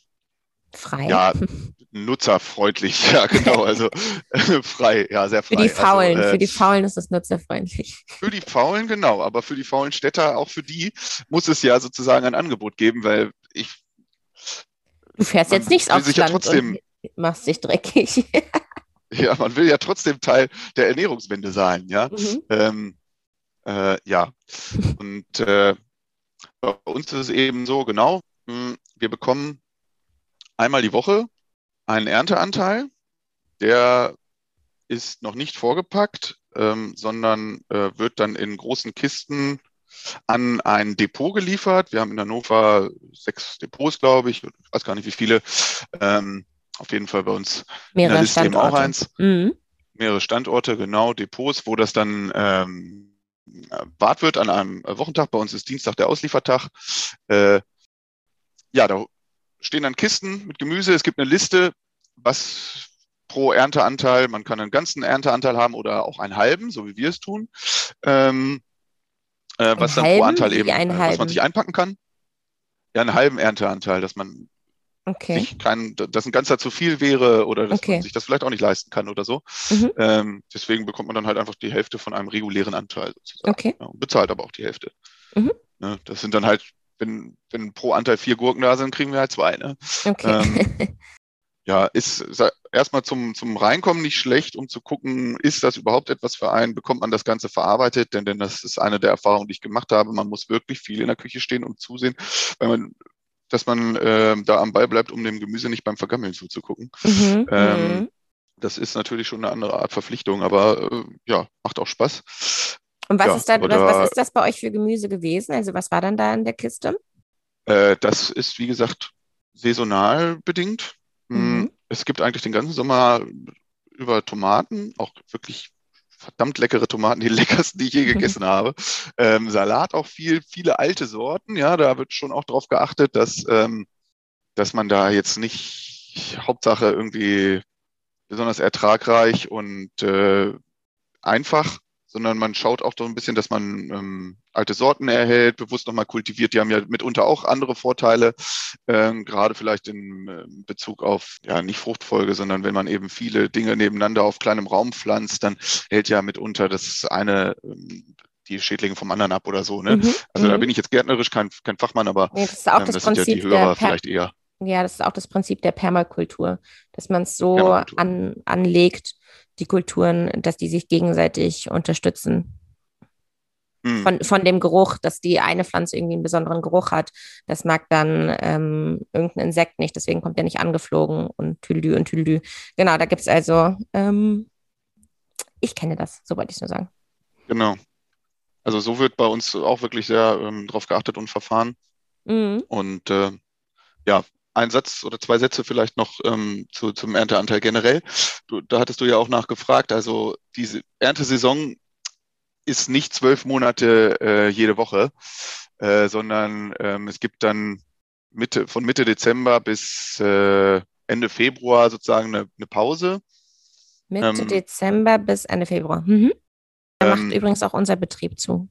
frei. Ja, nutzerfreundlich, ja genau, also äh, frei, ja, sehr frei. Für die Faulen, also, äh, für die Faulen ist es nutzerfreundlich. Für die Faulen, genau, aber für die faulen Städter, auch für die muss es ja sozusagen ein Angebot geben, weil ich. Du fährst jetzt nicht aufs Land ja trotzdem, und machst dich dreckig. ja, man will ja trotzdem Teil der Ernährungswende sein, ja. Mhm. Ähm, äh, ja, und äh, bei uns ist es eben so, genau, hm, wir bekommen einmal die Woche einen Ernteanteil. Der ist noch nicht vorgepackt, ähm, sondern äh, wird dann in großen Kisten an ein Depot geliefert. Wir haben in Hannover sechs Depots, glaube ich. Ich weiß gar nicht, wie viele. Ähm, auf jeden Fall bei uns Mehrere in der Liste Standorte. eben auch eins. Mhm. Mehrere Standorte, genau, Depots, wo das dann ähm, wart wird an einem Wochentag. Bei uns ist Dienstag der Ausliefertag. Äh, ja, da stehen dann Kisten mit Gemüse. Es gibt eine Liste, was pro Ernteanteil, man kann einen ganzen Ernteanteil haben oder auch einen halben, so wie wir es tun. Ähm, äh, was dann pro Anteil eben, äh, was man sich einpacken kann. Ja, einen halben Ernteanteil, dass man okay. sich kein, dass ein ganzer zu viel wäre oder dass okay. man sich das vielleicht auch nicht leisten kann oder so. Mhm. Ähm, deswegen bekommt man dann halt einfach die Hälfte von einem regulären Anteil sozusagen. Okay. Ja, bezahlt aber auch die Hälfte. Mhm. Ja, das sind dann halt wenn, wenn pro Anteil vier Gurken da sind, kriegen wir halt zwei. Ne? Okay. Ähm, ja, ist erstmal zum, zum Reinkommen nicht schlecht, um zu gucken, ist das überhaupt etwas für einen, bekommt man das Ganze verarbeitet, denn, denn das ist eine der Erfahrungen, die ich gemacht habe. Man muss wirklich viel in der Küche stehen und zusehen, weil man, dass man äh, da am Ball bleibt, um dem Gemüse nicht beim Vergammeln zuzugucken. Mhm, ähm, mhm. das ist natürlich schon eine andere Art Verpflichtung, aber äh, ja, macht auch Spaß. Und was, ja, ist da, was, was, ist das bei euch für Gemüse gewesen? Also was war dann da in der Kiste? Äh, das ist, wie gesagt, saisonal bedingt. Hm, mhm. Es gibt eigentlich den ganzen Sommer über Tomaten, auch wirklich verdammt leckere Tomaten, die leckersten, die ich je gegessen habe. Ähm, Salat auch viel, viele alte Sorten. Ja, da wird schon auch darauf geachtet, dass, ähm, dass man da jetzt nicht Hauptsache irgendwie besonders ertragreich und äh, einfach sondern man schaut auch so ein bisschen, dass man ähm, alte Sorten erhält, bewusst nochmal kultiviert. Die haben ja mitunter auch andere Vorteile, ähm, gerade vielleicht in äh, Bezug auf, ja, nicht Fruchtfolge, sondern wenn man eben viele Dinge nebeneinander auf kleinem Raum pflanzt, dann hält ja mitunter das eine ähm, die Schädlinge vom anderen ab oder so. Ne? Mhm, also da mhm. bin ich jetzt gärtnerisch kein, kein Fachmann, aber nee, das, ist auch ähm, das, das Prinzip sind ja die Hörer vielleicht eher. Ja, das ist auch das Prinzip der Permakultur, dass man es so an, anlegt, die Kulturen, dass die sich gegenseitig unterstützen. Mhm. Von, von dem Geruch, dass die eine Pflanze irgendwie einen besonderen Geruch hat. Das mag dann ähm, irgendein Insekt nicht, deswegen kommt der nicht angeflogen und Tüldü und Tüldü. Genau, da gibt es also, ähm, ich kenne das, so wollte ich es nur sagen. Genau. Also so wird bei uns auch wirklich sehr ähm, drauf geachtet und verfahren. Mhm. Und äh, ja, ein Satz oder zwei Sätze vielleicht noch ähm, zu, zum Ernteanteil generell. Du, da hattest du ja auch nachgefragt. Also diese Erntesaison ist nicht zwölf Monate äh, jede Woche, äh, sondern ähm, es gibt dann Mitte, von Mitte Dezember bis äh, Ende Februar sozusagen eine, eine Pause. Mitte ähm, Dezember bis Ende Februar. Mhm. Da ähm, macht übrigens auch unser Betrieb zu.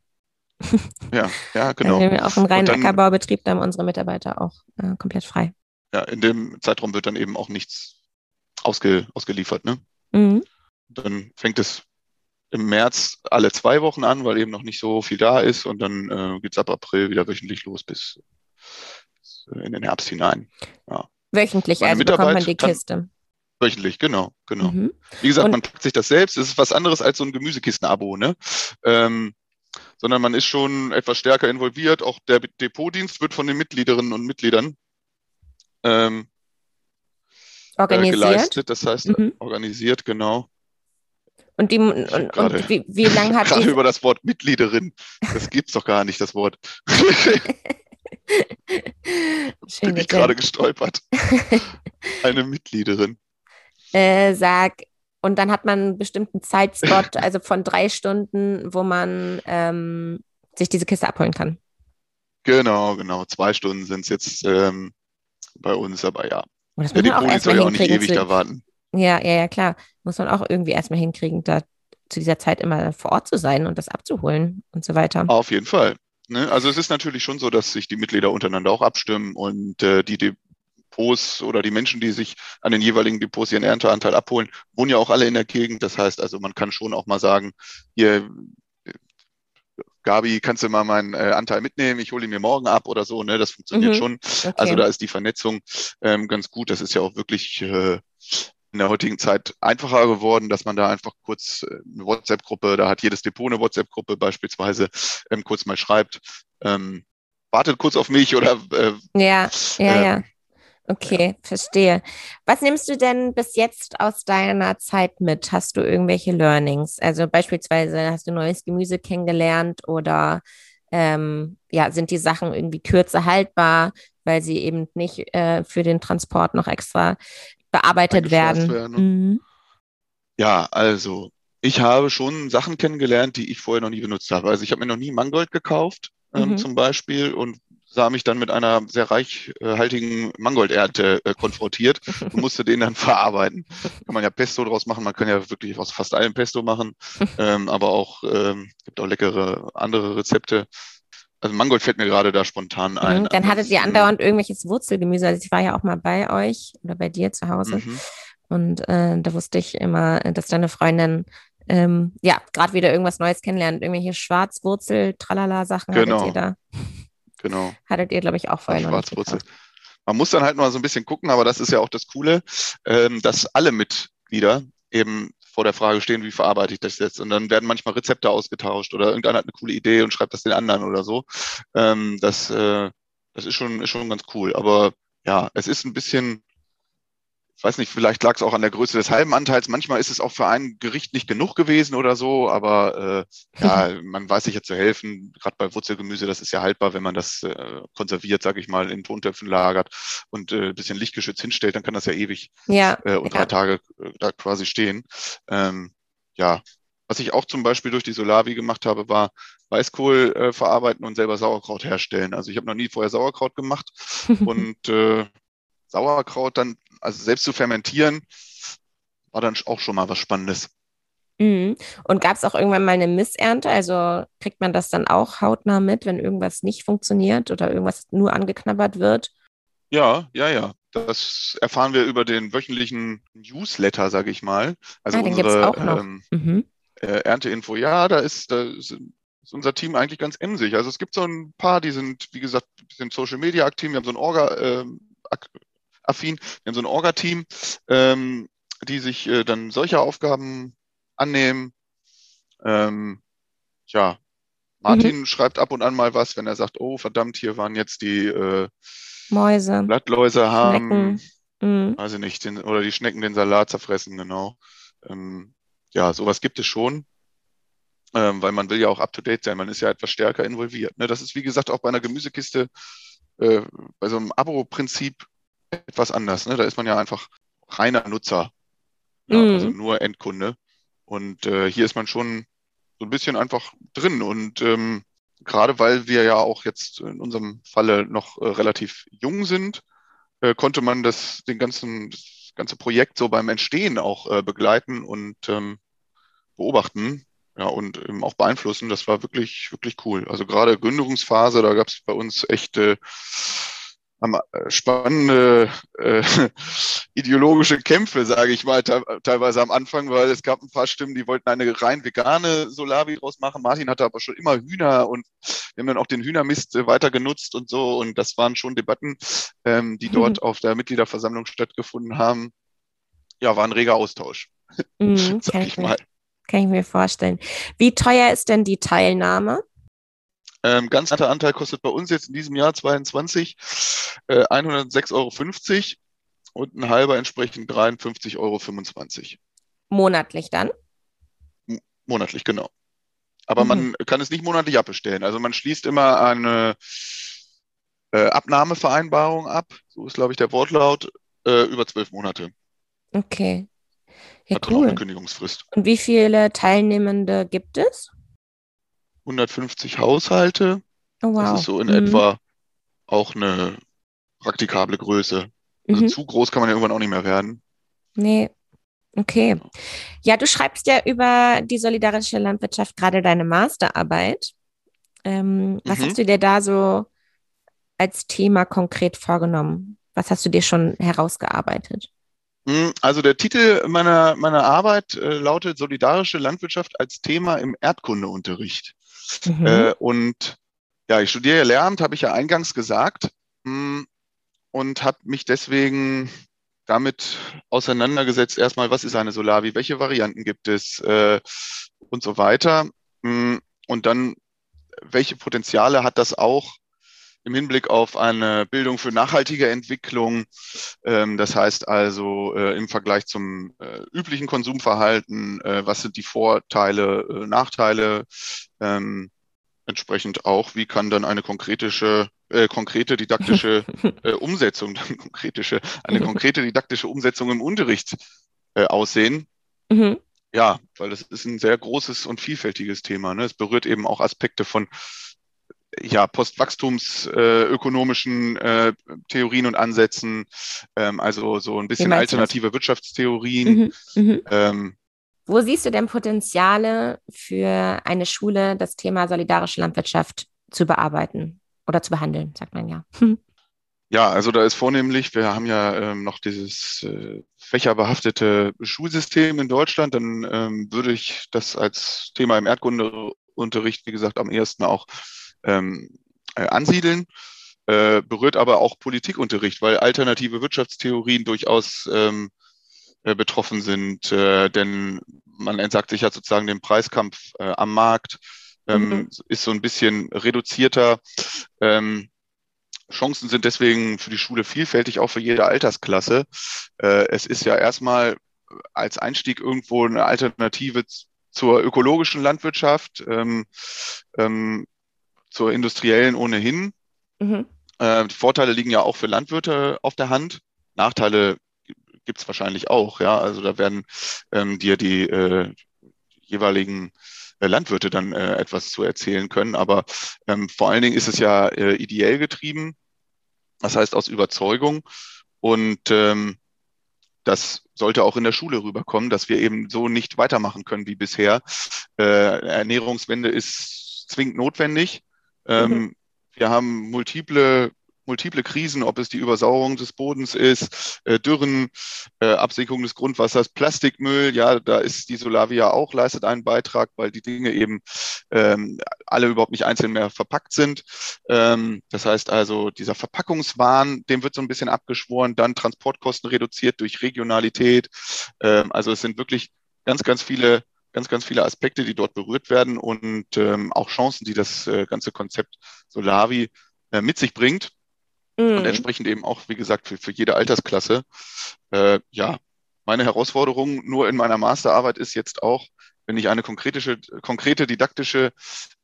Ja, ja, genau. wir haben auch einen reinen Ackerbaubetrieb, da haben unsere Mitarbeiter auch äh, komplett frei. Ja, in dem Zeitraum wird dann eben auch nichts ausge, ausgeliefert. Ne? Mhm. Dann fängt es im März alle zwei Wochen an, weil eben noch nicht so viel da ist und dann äh, geht es ab April wieder wöchentlich los bis, bis in den Herbst hinein. Ja. Wöchentlich, Meine also bekommt man die Kiste. Wöchentlich, genau, genau. Mhm. Wie gesagt, und man packt sich das selbst. Es ist was anderes als so ein Gemüsekisten-Abo, ne? Ähm, sondern man ist schon etwas stärker involviert. Auch der Depotdienst wird von den Mitgliederinnen und Mitgliedern ähm, organisiert. Äh, geleistet, das heißt mhm. organisiert, genau. Und, die, und, grade, und wie, wie lange hat Gerade über das Wort Mitgliederin. Das gibt es doch gar nicht, das Wort. Schön Bin ich gerade gestolpert. Eine Mitgliederin. Äh, sag, und dann hat man einen bestimmten Zeitspot, also von drei Stunden, wo man ähm, sich diese Kiste abholen kann. Genau, genau. Zwei Stunden sind es jetzt ähm, bei uns, aber ja. Und das muss man auch erstmal ja auch nicht ewig da warten. Ja, ja, ja, klar. Muss man auch irgendwie erstmal hinkriegen, da zu dieser Zeit immer vor Ort zu sein und das abzuholen und so weiter. Auf jeden Fall. Ne? Also es ist natürlich schon so, dass sich die Mitglieder untereinander auch abstimmen und äh, die Depots oder die Menschen, die sich an den jeweiligen Depots ihren Ernteanteil abholen, wohnen ja auch alle in der Gegend. Das heißt also, man kann schon auch mal sagen, hier, Gabi, kannst du mal meinen äh, Anteil mitnehmen? Ich hole ihn mir morgen ab oder so. Ne? Das funktioniert mhm. schon. Okay. Also da ist die Vernetzung ähm, ganz gut. Das ist ja auch wirklich äh, in der heutigen Zeit einfacher geworden, dass man da einfach kurz äh, eine WhatsApp-Gruppe, da hat jedes Depot eine WhatsApp-Gruppe beispielsweise, ähm, kurz mal schreibt, ähm, wartet kurz auf mich oder äh, ja, ja, äh, ja. Okay, verstehe. Was nimmst du denn bis jetzt aus deiner Zeit mit? Hast du irgendwelche Learnings? Also beispielsweise hast du neues Gemüse kennengelernt oder ähm, ja, sind die Sachen irgendwie kürzer haltbar, weil sie eben nicht äh, für den Transport noch extra bearbeitet werden. werden. Mhm. Ja, also ich habe schon Sachen kennengelernt, die ich vorher noch nie benutzt habe. Also ich habe mir noch nie Mangold gekauft, ähm, mhm. zum Beispiel, und sah mich dann mit einer sehr reichhaltigen Mangoldernte äh, konfrontiert und musste den dann verarbeiten. Kann man ja Pesto draus machen, man kann ja wirklich aus fast allem Pesto machen, ähm, aber auch ähm, gibt auch leckere andere Rezepte. Also Mangold fällt mir gerade da spontan ein. Mhm, dann hattet ihr andauernd irgendwelches Wurzelgemüse. Also ich war ja auch mal bei euch oder bei dir zu Hause. Mhm. Und äh, da wusste ich immer, dass deine Freundin ähm, ja gerade wieder irgendwas Neues kennenlernt. Irgendwelche Schwarzwurzel, Tralala-Sachen genau. hattet ihr da. Genau. Hattet ihr, glaube ich, auch vorher noch Schwarzwurzel. Man muss dann halt mal so ein bisschen gucken, aber das ist ja auch das Coole, ähm, dass alle Mitglieder eben vor der Frage stehen, wie verarbeite ich das jetzt? Und dann werden manchmal Rezepte ausgetauscht oder irgendeiner hat eine coole Idee und schreibt das den anderen oder so. Ähm, das, äh, das ist schon, ist schon ganz cool. Aber ja, es ist ein bisschen, ich weiß nicht, vielleicht lag es auch an der Größe des halben Anteils. Manchmal ist es auch für ein Gericht nicht genug gewesen oder so, aber äh, ja, man weiß sich ja zu helfen. Gerade bei Wurzelgemüse, das ist ja haltbar, wenn man das äh, konserviert, sage ich mal, in Tontöpfen lagert und äh, ein bisschen lichtgeschützt hinstellt, dann kann das ja ewig ja, äh, und ja. drei Tage äh, da quasi stehen. Ähm, ja, was ich auch zum Beispiel durch die Solavi gemacht habe, war Weißkohl äh, verarbeiten und selber Sauerkraut herstellen. Also ich habe noch nie vorher Sauerkraut gemacht und äh, Sauerkraut dann, also selbst zu fermentieren, war dann auch schon mal was Spannendes. Mhm. Und gab es auch irgendwann mal eine Missernte? Also kriegt man das dann auch hautnah mit, wenn irgendwas nicht funktioniert oder irgendwas nur angeknabbert wird? Ja, ja, ja. Das erfahren wir über den wöchentlichen Newsletter, sage ich mal. Also ah, unsere ähm, mhm. äh, Ernteinfo. Ja, da ist, da ist, unser Team eigentlich ganz emsig. Also es gibt so ein paar, die sind, wie gesagt, bisschen Social Media aktiv. Wir haben so ein Orga, äh, affin. Wir haben so ein Orga-Team, ähm, die sich äh, dann solcher Aufgaben annehmen. Ähm, ja, Martin mhm. schreibt ab und an mal was, wenn er sagt, oh verdammt, hier waren jetzt die äh, Mäuse. Blattläuse haben, mhm. weiß ich nicht, den, oder die Schnecken den Salat zerfressen, genau. Ähm, ja, sowas gibt es schon, ähm, weil man will ja auch up-to-date sein, man ist ja etwas stärker involviert. Ne? Das ist, wie gesagt, auch bei einer Gemüsekiste, äh, bei so einem Abo-Prinzip etwas anders. Ne? Da ist man ja einfach reiner Nutzer, ja, mhm. also nur Endkunde. Und äh, hier ist man schon so ein bisschen einfach drin. Und ähm, gerade weil wir ja auch jetzt in unserem Falle noch äh, relativ jung sind, äh, konnte man das, den ganzen, das ganze Projekt so beim Entstehen auch äh, begleiten und ähm, beobachten. Ja, und eben auch beeinflussen. Das war wirklich, wirklich cool. Also gerade Gründungsphase, da gab es bei uns echte äh, spannende äh, ideologische Kämpfe, sage ich mal, te teilweise am Anfang, weil es gab ein paar Stimmen, die wollten eine rein vegane Solavi draus machen. Martin hatte aber schon immer Hühner und wir haben dann auch den Hühnermist äh, weiter genutzt und so. Und das waren schon Debatten, ähm, die dort mhm. auf der Mitgliederversammlung stattgefunden haben. Ja, war ein reger Austausch, mhm, sag ich mal. Kann ich mir vorstellen. Wie teuer ist denn die Teilnahme? Ähm, ganz netter Anteil kostet bei uns jetzt in diesem Jahr 22 äh, 106,50 Euro und ein halber entsprechend 53,25 Euro. Monatlich dann? M monatlich, genau. Aber mhm. man kann es nicht monatlich abbestellen. Also man schließt immer eine äh, Abnahmevereinbarung ab, so ist, glaube ich, der Wortlaut, äh, über zwölf Monate. Okay. Ja, Hat cool. eine Kündigungsfrist. Und wie viele Teilnehmende gibt es? 150 Haushalte. Oh, wow. Das ist so in mhm. etwa auch eine praktikable Größe. Also mhm. zu groß kann man ja irgendwann auch nicht mehr werden. Nee. Okay. Ja, du schreibst ja über die solidarische Landwirtschaft gerade deine Masterarbeit. Ähm, was mhm. hast du dir da so als Thema konkret vorgenommen? Was hast du dir schon herausgearbeitet? Hm, also der Titel meiner, meiner Arbeit äh, lautet Solidarische Landwirtschaft als Thema im Erdkundeunterricht. Mhm. Äh, und ja, ich studiere Lehramt, habe ich ja eingangs gesagt, hm, und habe mich deswegen damit auseinandergesetzt, erstmal, was ist eine Solavi, welche Varianten gibt es äh, und so weiter. Hm, und dann, welche Potenziale hat das auch im Hinblick auf eine Bildung für nachhaltige Entwicklung. Ähm, das heißt also äh, im Vergleich zum äh, üblichen Konsumverhalten, äh, was sind die Vorteile, Nachteile, ähm, entsprechend auch, wie kann dann eine konkrete, äh, konkrete didaktische äh, Umsetzung, konkretische, eine konkrete didaktische Umsetzung im Unterricht äh, aussehen. Mhm. Ja, weil das ist ein sehr großes und vielfältiges Thema. Ne? Es berührt eben auch Aspekte von ja, postwachstumsökonomischen äh, äh, Theorien und Ansätzen, ähm, also so ein bisschen alternative Wirtschaftstheorien. Mhm, mh. ähm, Wo siehst du denn Potenziale für eine Schule, das Thema solidarische Landwirtschaft zu bearbeiten oder zu behandeln, sagt man ja. Ja, also da ist vornehmlich, wir haben ja ähm, noch dieses äh, fächerbehaftete Schulsystem in Deutschland, dann ähm, würde ich das als Thema im Erdkundeunterricht, wie gesagt, am ersten auch ähm, äh, ansiedeln, äh, berührt aber auch Politikunterricht, weil alternative Wirtschaftstheorien durchaus ähm, äh, betroffen sind, äh, denn man entsagt sich ja sozusagen dem Preiskampf äh, am Markt, ähm, mhm. ist so ein bisschen reduzierter. Ähm, Chancen sind deswegen für die Schule vielfältig, auch für jede Altersklasse. Äh, es ist ja erstmal als Einstieg irgendwo eine Alternative zur ökologischen Landwirtschaft. Ähm, ähm, zur industriellen ohnehin. Mhm. Äh, die Vorteile liegen ja auch für Landwirte auf der Hand. Nachteile gibt es wahrscheinlich auch, ja. Also da werden ähm, dir die äh, jeweiligen äh, Landwirte dann äh, etwas zu erzählen können. Aber ähm, vor allen Dingen ist es ja äh, ideell getrieben, das heißt aus Überzeugung. Und ähm, das sollte auch in der Schule rüberkommen, dass wir eben so nicht weitermachen können wie bisher. Äh, Ernährungswende ist zwingend notwendig. Ähm, mhm. Wir haben multiple multiple Krisen, ob es die Übersauerung des Bodens ist, äh, Dürren, äh, Absinkung des Grundwassers, Plastikmüll, ja, da ist die Solavia auch, leistet einen Beitrag, weil die Dinge eben ähm, alle überhaupt nicht einzeln mehr verpackt sind. Ähm, das heißt also, dieser Verpackungswahn, dem wird so ein bisschen abgeschworen, dann Transportkosten reduziert durch Regionalität. Ähm, also es sind wirklich ganz, ganz viele ganz, ganz viele Aspekte, die dort berührt werden und ähm, auch Chancen, die das äh, ganze Konzept Solavi äh, mit sich bringt. Mhm. Und entsprechend eben auch, wie gesagt, für, für jede Altersklasse. Äh, ja, meine Herausforderung nur in meiner Masterarbeit ist jetzt auch, wenn ich eine konkrete, konkrete didaktische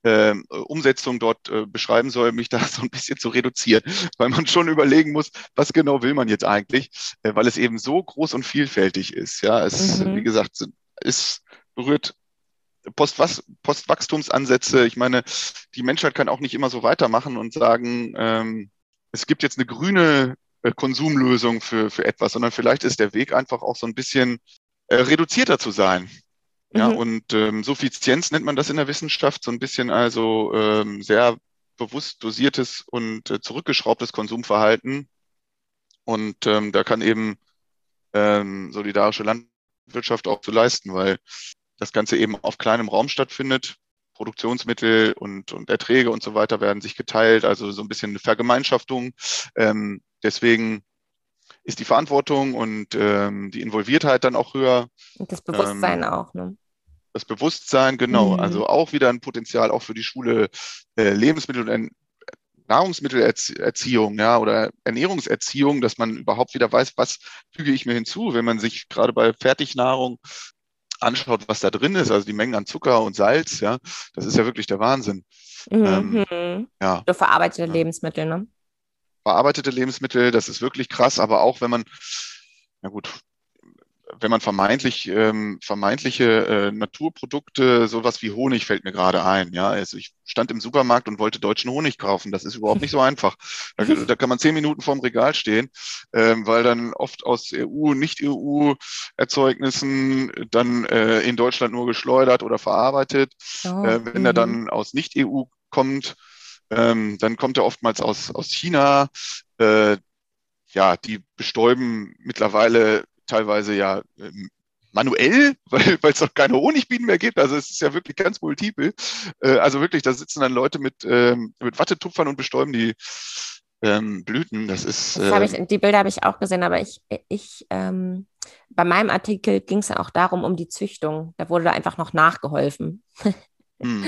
äh, Umsetzung dort äh, beschreiben soll, mich da so ein bisschen zu reduzieren, weil man schon überlegen muss, was genau will man jetzt eigentlich, äh, weil es eben so groß und vielfältig ist. Ja, es, mhm. wie gesagt, ist berührt Postwas Postwachstumsansätze. Ich meine, die Menschheit kann auch nicht immer so weitermachen und sagen, ähm, es gibt jetzt eine grüne äh, Konsumlösung für, für etwas, sondern vielleicht ist der Weg einfach auch so ein bisschen äh, reduzierter zu sein. Ja, mhm. und ähm, Suffizienz nennt man das in der Wissenschaft, so ein bisschen also ähm, sehr bewusst dosiertes und äh, zurückgeschraubtes Konsumverhalten. Und ähm, da kann eben ähm, solidarische Landwirtschaft auch zu leisten, weil das Ganze eben auf kleinem Raum stattfindet. Produktionsmittel und, und Erträge und so weiter werden sich geteilt, also so ein bisschen eine Vergemeinschaftung. Ähm, deswegen ist die Verantwortung und ähm, die Involviertheit dann auch höher. Und das Bewusstsein ähm, auch, ne? Das Bewusstsein, genau. Mhm. Also auch wieder ein Potenzial auch für die Schule äh, Lebensmittel und Nahrungsmittelerziehung, ja, oder Ernährungserziehung, dass man überhaupt wieder weiß, was füge ich mir hinzu, wenn man sich gerade bei Fertignahrung anschaut, was da drin ist, also die Mengen an Zucker und Salz, ja, das ist ja wirklich der Wahnsinn. Mhm. Ähm, ja. So verarbeitete ja. Lebensmittel, ne? Verarbeitete Lebensmittel, das ist wirklich krass, aber auch wenn man, na gut, wenn man vermeintlich ähm, vermeintliche äh, Naturprodukte, sowas wie Honig fällt mir gerade ein. Ja, also ich stand im Supermarkt und wollte deutschen Honig kaufen. Das ist überhaupt nicht so einfach. Da, da kann man zehn Minuten vorm Regal stehen, ähm, weil dann oft aus EU, nicht EU-Erzeugnissen dann äh, in Deutschland nur geschleudert oder verarbeitet. Oh, äh, wenn er dann mhm. aus nicht EU kommt, ähm, dann kommt er oftmals aus aus China. Äh, ja, die bestäuben mittlerweile teilweise ja ähm, manuell, weil es noch keine Honigbienen mehr gibt. Also es ist ja wirklich ganz multiple. Äh, also wirklich, da sitzen dann Leute mit, ähm, mit Wattetupfern und bestäuben die ähm, Blüten. Das ist. Das ich, die Bilder habe ich auch gesehen, aber ich, ich ähm, bei meinem Artikel ging es ja auch darum, um die Züchtung. Da wurde da einfach noch nachgeholfen. hm.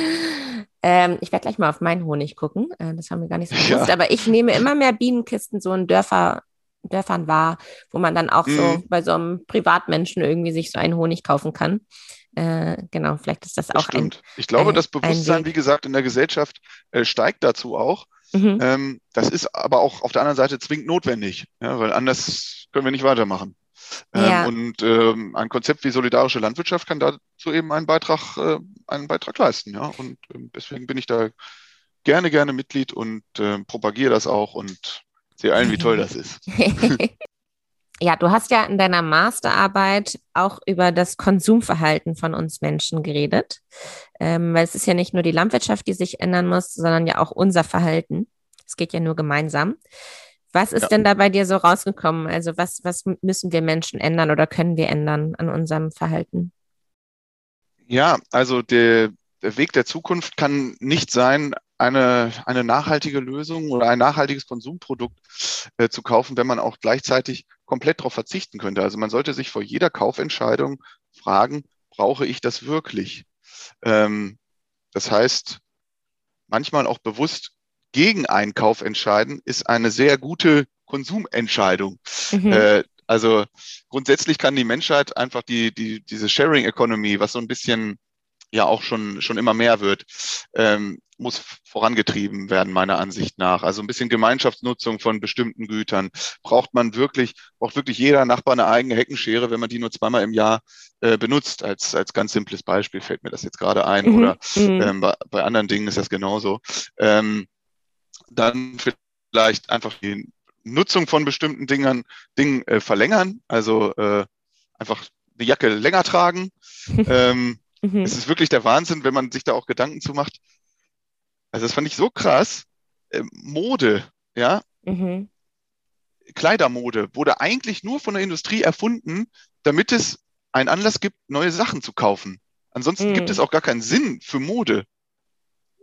ähm, ich werde gleich mal auf meinen Honig gucken. Äh, das haben wir gar nicht so gewusst. Ja. Aber ich nehme immer mehr Bienenkisten so in Dörfer Dörfern war, wo man dann auch mhm. so bei so einem Privatmenschen irgendwie sich so einen Honig kaufen kann. Äh, genau, vielleicht ist das auch das ein. Ich glaube, ein, das Bewusstsein, wie gesagt, in der Gesellschaft äh, steigt dazu auch. Mhm. Ähm, das ist aber auch auf der anderen Seite zwingend notwendig, ja, weil anders können wir nicht weitermachen. Ähm, ja. Und ähm, ein Konzept wie solidarische Landwirtschaft kann dazu eben einen Beitrag, äh, einen Beitrag leisten. Ja? Und ähm, deswegen bin ich da gerne, gerne Mitglied und äh, propagiere das auch und sehe allen, wie toll das ist. ja, du hast ja in deiner Masterarbeit auch über das Konsumverhalten von uns Menschen geredet, ähm, weil es ist ja nicht nur die Landwirtschaft, die sich ändern muss, sondern ja auch unser Verhalten. Es geht ja nur gemeinsam. Was ist ja. denn da bei dir so rausgekommen? Also was, was müssen wir Menschen ändern oder können wir ändern an unserem Verhalten? Ja, also der, der Weg der Zukunft kann nicht sein, eine, eine nachhaltige Lösung oder ein nachhaltiges Konsumprodukt äh, zu kaufen, wenn man auch gleichzeitig komplett darauf verzichten könnte. Also man sollte sich vor jeder Kaufentscheidung fragen, brauche ich das wirklich? Ähm, das heißt, manchmal auch bewusst gegen einen Kauf entscheiden, ist eine sehr gute Konsumentscheidung. Mhm. Äh, also grundsätzlich kann die Menschheit einfach die, die, diese Sharing Economy, was so ein bisschen ja auch schon, schon immer mehr wird, ähm, muss vorangetrieben werden, meiner Ansicht nach. Also ein bisschen Gemeinschaftsnutzung von bestimmten Gütern. Braucht man wirklich, braucht wirklich jeder Nachbar eine eigene Heckenschere, wenn man die nur zweimal im Jahr äh, benutzt. Als, als ganz simples Beispiel fällt mir das jetzt gerade ein. Mhm. Oder mhm. ähm, bei, bei anderen Dingen ist das genauso. Ähm, dann vielleicht einfach die Nutzung von bestimmten Dingern, Dingen äh, verlängern. Also äh, einfach eine Jacke länger tragen. ähm, Mhm. Es ist wirklich der Wahnsinn, wenn man sich da auch Gedanken zu macht. Also das fand ich so krass. Äh, Mode, ja. Mhm. Kleidermode wurde eigentlich nur von der Industrie erfunden, damit es einen Anlass gibt, neue Sachen zu kaufen. Ansonsten mhm. gibt es auch gar keinen Sinn für Mode.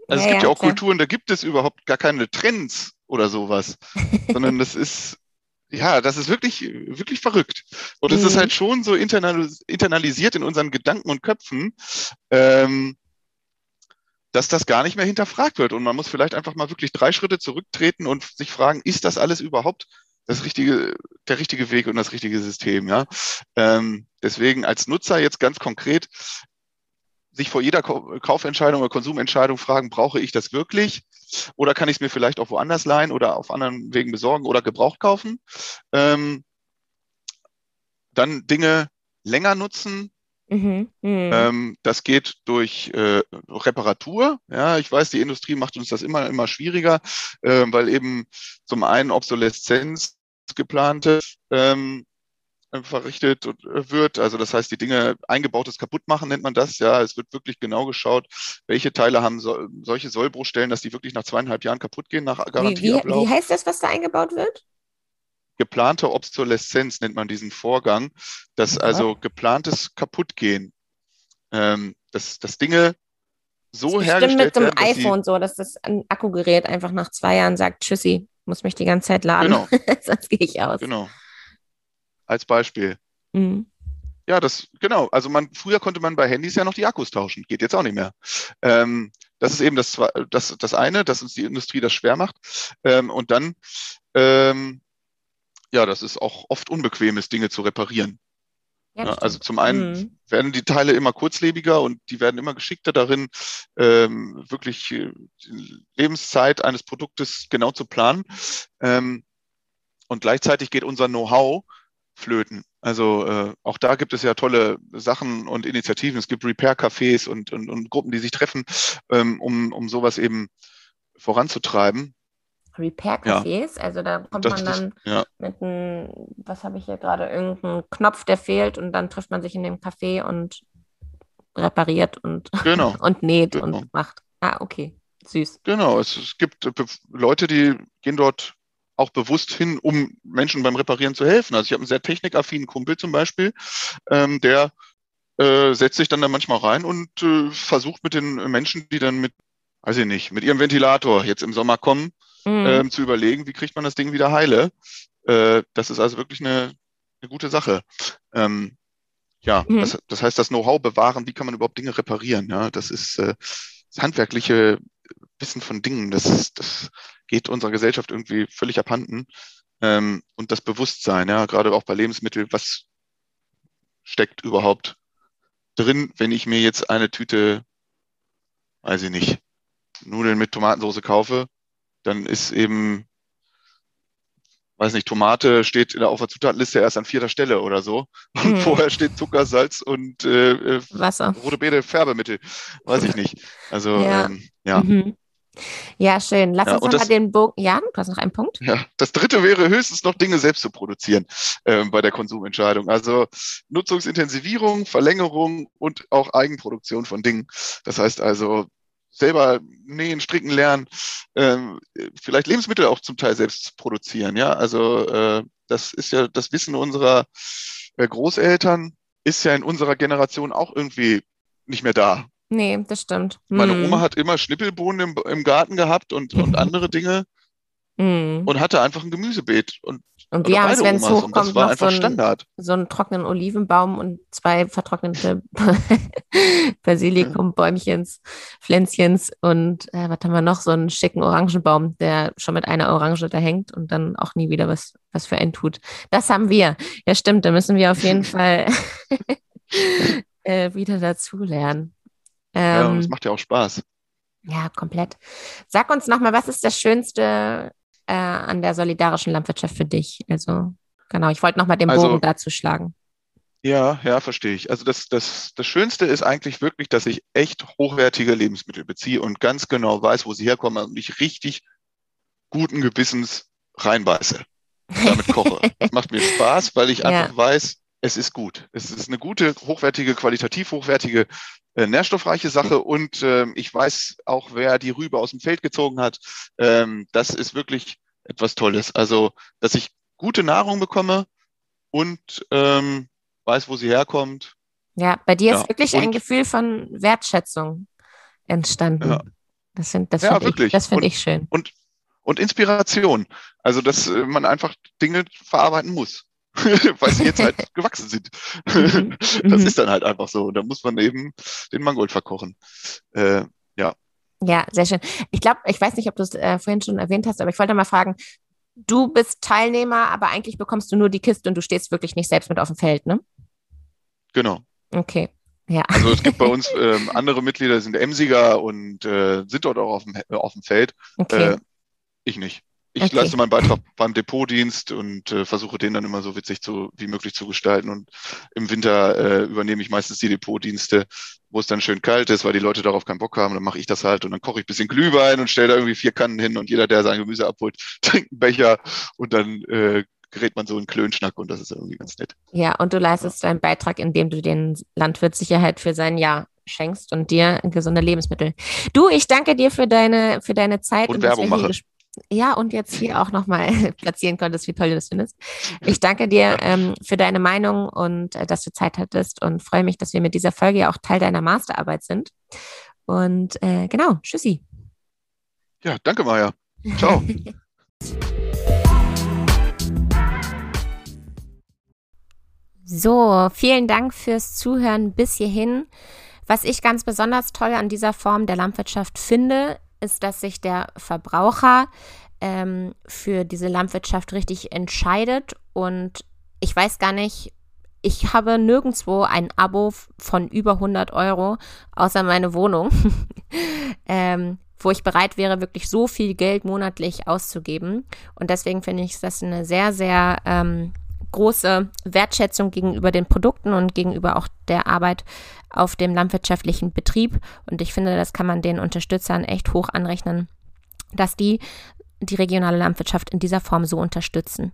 Also ja, es gibt ja, ja auch klar. Kulturen, da gibt es überhaupt gar keine Trends oder sowas, sondern das ist ja, das ist wirklich, wirklich verrückt. Und es mhm. ist halt schon so internalis internalisiert in unseren Gedanken und Köpfen, ähm, dass das gar nicht mehr hinterfragt wird. Und man muss vielleicht einfach mal wirklich drei Schritte zurücktreten und sich fragen, ist das alles überhaupt das richtige, der richtige Weg und das richtige System, ja? Ähm, deswegen als Nutzer jetzt ganz konkret sich vor jeder Kaufentscheidung oder Konsumentscheidung fragen, brauche ich das wirklich? Oder kann ich es mir vielleicht auch woanders leihen oder auf anderen Wegen besorgen oder gebraucht kaufen? Ähm, dann Dinge länger nutzen. Mhm, mh. ähm, das geht durch äh, Reparatur. Ja, ich weiß, die Industrie macht uns das immer, immer schwieriger, äh, weil eben zum einen Obsoleszenz geplante ähm, verrichtet äh, wird. Also das heißt, die Dinge eingebautes kaputt machen nennt man das. Ja, es wird wirklich genau geschaut, welche Teile haben so, solche Sollbruchstellen, dass die wirklich nach zweieinhalb Jahren kaputt gehen nach Garantieablauf. Wie, wie, wie heißt das, was da eingebaut wird? Geplante Obsoleszenz nennt man diesen Vorgang, dass ja. also geplantes Kaputtgehen, ähm, dass, dass Dinge so das hergestellt mit dem iPhone so, dass das ein Akkugerät einfach nach zwei Jahren sagt, tschüssi, muss mich die ganze Zeit laden, genau. sonst gehe ich aus. Genau als Beispiel. Mhm. Ja, das, genau. Also man, früher konnte man bei Handys ja noch die Akkus tauschen. Geht jetzt auch nicht mehr. Ähm, das ist eben das, das, das eine, dass uns die Industrie das schwer macht. Ähm, und dann, ähm, ja, das ist auch oft unbequem ist, Dinge zu reparieren. Ja, ja, also zum einen mhm. werden die Teile immer kurzlebiger und die werden immer geschickter darin, ähm, wirklich äh, die Lebenszeit eines Produktes genau zu planen. Ähm, und gleichzeitig geht unser Know-how flöten. Also äh, auch da gibt es ja tolle Sachen und Initiativen. Es gibt Repair-Cafés und, und, und Gruppen, die sich treffen, ähm, um, um sowas eben voranzutreiben. Repair-Cafés, ja. also da kommt das, man dann das, ja. mit einem, was habe ich hier gerade, irgendeinen Knopf, der fehlt und dann trifft man sich in dem Café und repariert und, genau. und näht genau. und macht. Ah, okay, süß. Genau, es, es gibt äh, Leute, die gehen dort auch bewusst hin, um Menschen beim Reparieren zu helfen. Also ich habe einen sehr technikaffinen Kumpel zum Beispiel, ähm, der äh, setzt sich dann da manchmal rein und äh, versucht mit den Menschen, die dann mit, weiß ich nicht, mit ihrem Ventilator jetzt im Sommer kommen, mhm. ähm, zu überlegen, wie kriegt man das Ding wieder heile. Äh, das ist also wirklich eine, eine gute Sache. Ähm, ja, mhm. das, das heißt, das Know-how bewahren, wie kann man überhaupt Dinge reparieren. Ja, das ist äh, das handwerkliche Wissen von Dingen. Das, ist, das geht unserer Gesellschaft irgendwie völlig abhanden. Ähm, und das Bewusstsein, ja, gerade auch bei Lebensmitteln, was steckt überhaupt drin, wenn ich mir jetzt eine Tüte, weiß ich nicht, Nudeln mit Tomatensauce kaufe, dann ist eben, weiß nicht, Tomate steht in der, auf Zutatenliste erst an vierter Stelle oder so. Und hm. vorher steht Zucker, Salz und äh, äh Wasser. Rote Beete, Färbemittel. Weiß ich nicht. Also, ja. Ähm, ja. Mhm. Ja, schön. Lass ja, uns nochmal den Bogen. Ja, du hast noch einen Punkt. Ja, das dritte wäre höchstens noch Dinge selbst zu produzieren äh, bei der Konsumentscheidung. Also Nutzungsintensivierung, Verlängerung und auch Eigenproduktion von Dingen. Das heißt also selber nähen, stricken lernen, äh, vielleicht Lebensmittel auch zum Teil selbst produzieren. Ja, also äh, das ist ja das Wissen unserer äh, Großeltern ist ja in unserer Generation auch irgendwie nicht mehr da. Nee, das stimmt. Meine hm. Oma hat immer Schnippelbohnen im, im Garten gehabt und, und andere Dinge hm. und hatte einfach ein Gemüsebeet. Und, und wir haben es, wenn es hochkommt, das war einfach so, ein, Standard. so einen trockenen Olivenbaum und zwei vertrocknete Basilikumbäumchens, Pflänzchens und äh, was haben wir noch? So einen schicken Orangenbaum, der schon mit einer Orange da hängt und dann auch nie wieder was, was für einen tut. Das haben wir. Ja, stimmt, da müssen wir auf jeden Fall äh, wieder dazulernen. Ähm, ja, das macht ja auch Spaß. Ja, komplett. Sag uns nochmal, was ist das Schönste äh, an der solidarischen Landwirtschaft für dich? Also, genau, ich wollte nochmal den also, Bogen dazu schlagen. Ja, ja, verstehe ich. Also das, das, das Schönste ist eigentlich wirklich, dass ich echt hochwertige Lebensmittel beziehe und ganz genau weiß, wo sie herkommen und ich richtig guten Gewissens reinbeiße, damit koche. das macht mir Spaß, weil ich einfach ja. weiß, es ist gut. Es ist eine gute, hochwertige, qualitativ hochwertige äh, nährstoffreiche Sache und äh, ich weiß auch, wer die Rübe aus dem Feld gezogen hat. Ähm, das ist wirklich etwas Tolles. Also, dass ich gute Nahrung bekomme und ähm, weiß, wo sie herkommt. Ja, bei dir ja. ist wirklich und, ein Gefühl von Wertschätzung entstanden. Ja. Das, sind, das ja, finde ich, find ich schön. Und, und Inspiration. Also, dass äh, man einfach Dinge verarbeiten muss. weil sie jetzt halt gewachsen sind. Mhm. das mhm. ist dann halt einfach so. Und da muss man eben den Mangold verkochen. Äh, ja. Ja, sehr schön. Ich glaube, ich weiß nicht, ob du es äh, vorhin schon erwähnt hast, aber ich wollte mal fragen, du bist Teilnehmer, aber eigentlich bekommst du nur die Kiste und du stehst wirklich nicht selbst mit auf dem Feld, ne? Genau. Okay. Ja. Also es gibt bei uns ähm, andere Mitglieder, sind Emsiger und äh, sind dort auch auf dem, auf dem Feld. Okay. Äh, ich nicht. Ich okay. leiste meinen Beitrag beim Depotdienst und äh, versuche den dann immer so witzig zu, wie möglich zu gestalten. Und im Winter äh, übernehme ich meistens die Depotdienste, wo es dann schön kalt ist, weil die Leute darauf keinen Bock haben. Dann mache ich das halt und dann koche ich ein bisschen Glühwein und stelle da irgendwie vier Kannen hin und jeder, der sein Gemüse abholt, trinkt einen Becher und dann äh, gerät man so in Klönschnack und das ist irgendwie ganz nett. Ja, und du leistest ja. deinen Beitrag, indem du den Landwirt Sicherheit für sein Jahr schenkst und dir gesunde Lebensmittel. Du, ich danke dir für deine, für deine Zeit. Und, und Werbung mache ja, und jetzt hier auch nochmal platzieren konntest, wie toll du das findest. Ich danke dir ähm, für deine Meinung und äh, dass du Zeit hattest und freue mich, dass wir mit dieser Folge ja auch Teil deiner Masterarbeit sind. Und äh, genau, tschüssi. Ja, danke, Maja. Ciao. so, vielen Dank fürs Zuhören bis hierhin. Was ich ganz besonders toll an dieser Form der Landwirtschaft finde, ist, dass sich der Verbraucher ähm, für diese Landwirtschaft richtig entscheidet. Und ich weiß gar nicht, ich habe nirgendwo ein Abo von über 100 Euro, außer meine Wohnung, ähm, wo ich bereit wäre, wirklich so viel Geld monatlich auszugeben. Und deswegen finde ich das eine sehr, sehr ähm, große Wertschätzung gegenüber den Produkten und gegenüber auch der Arbeit auf dem landwirtschaftlichen Betrieb. Und ich finde, das kann man den Unterstützern echt hoch anrechnen, dass die die regionale Landwirtschaft in dieser Form so unterstützen.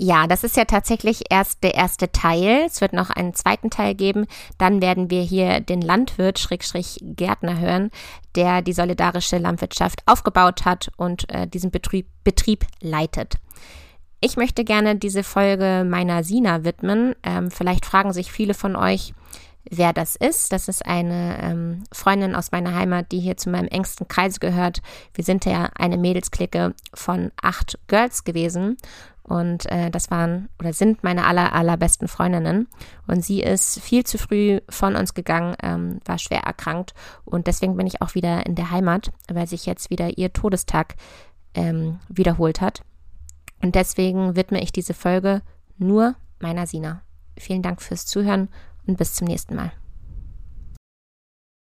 Ja, das ist ja tatsächlich erst der erste Teil. Es wird noch einen zweiten Teil geben. Dann werden wir hier den Landwirt, Schrägstrich Gärtner hören, der die solidarische Landwirtschaft aufgebaut hat und äh, diesen Betrieb, Betrieb leitet. Ich möchte gerne diese Folge meiner Sina widmen. Ähm, vielleicht fragen sich viele von euch, wer das ist. Das ist eine ähm, Freundin aus meiner Heimat, die hier zu meinem engsten Kreis gehört. Wir sind ja eine Mädelsklicke von acht Girls gewesen. Und äh, das waren oder sind meine aller, allerbesten Freundinnen. Und sie ist viel zu früh von uns gegangen, ähm, war schwer erkrankt. Und deswegen bin ich auch wieder in der Heimat, weil sich jetzt wieder ihr Todestag ähm, wiederholt hat. Und deswegen widme ich diese Folge nur meiner Sina. Vielen Dank fürs Zuhören und bis zum nächsten Mal.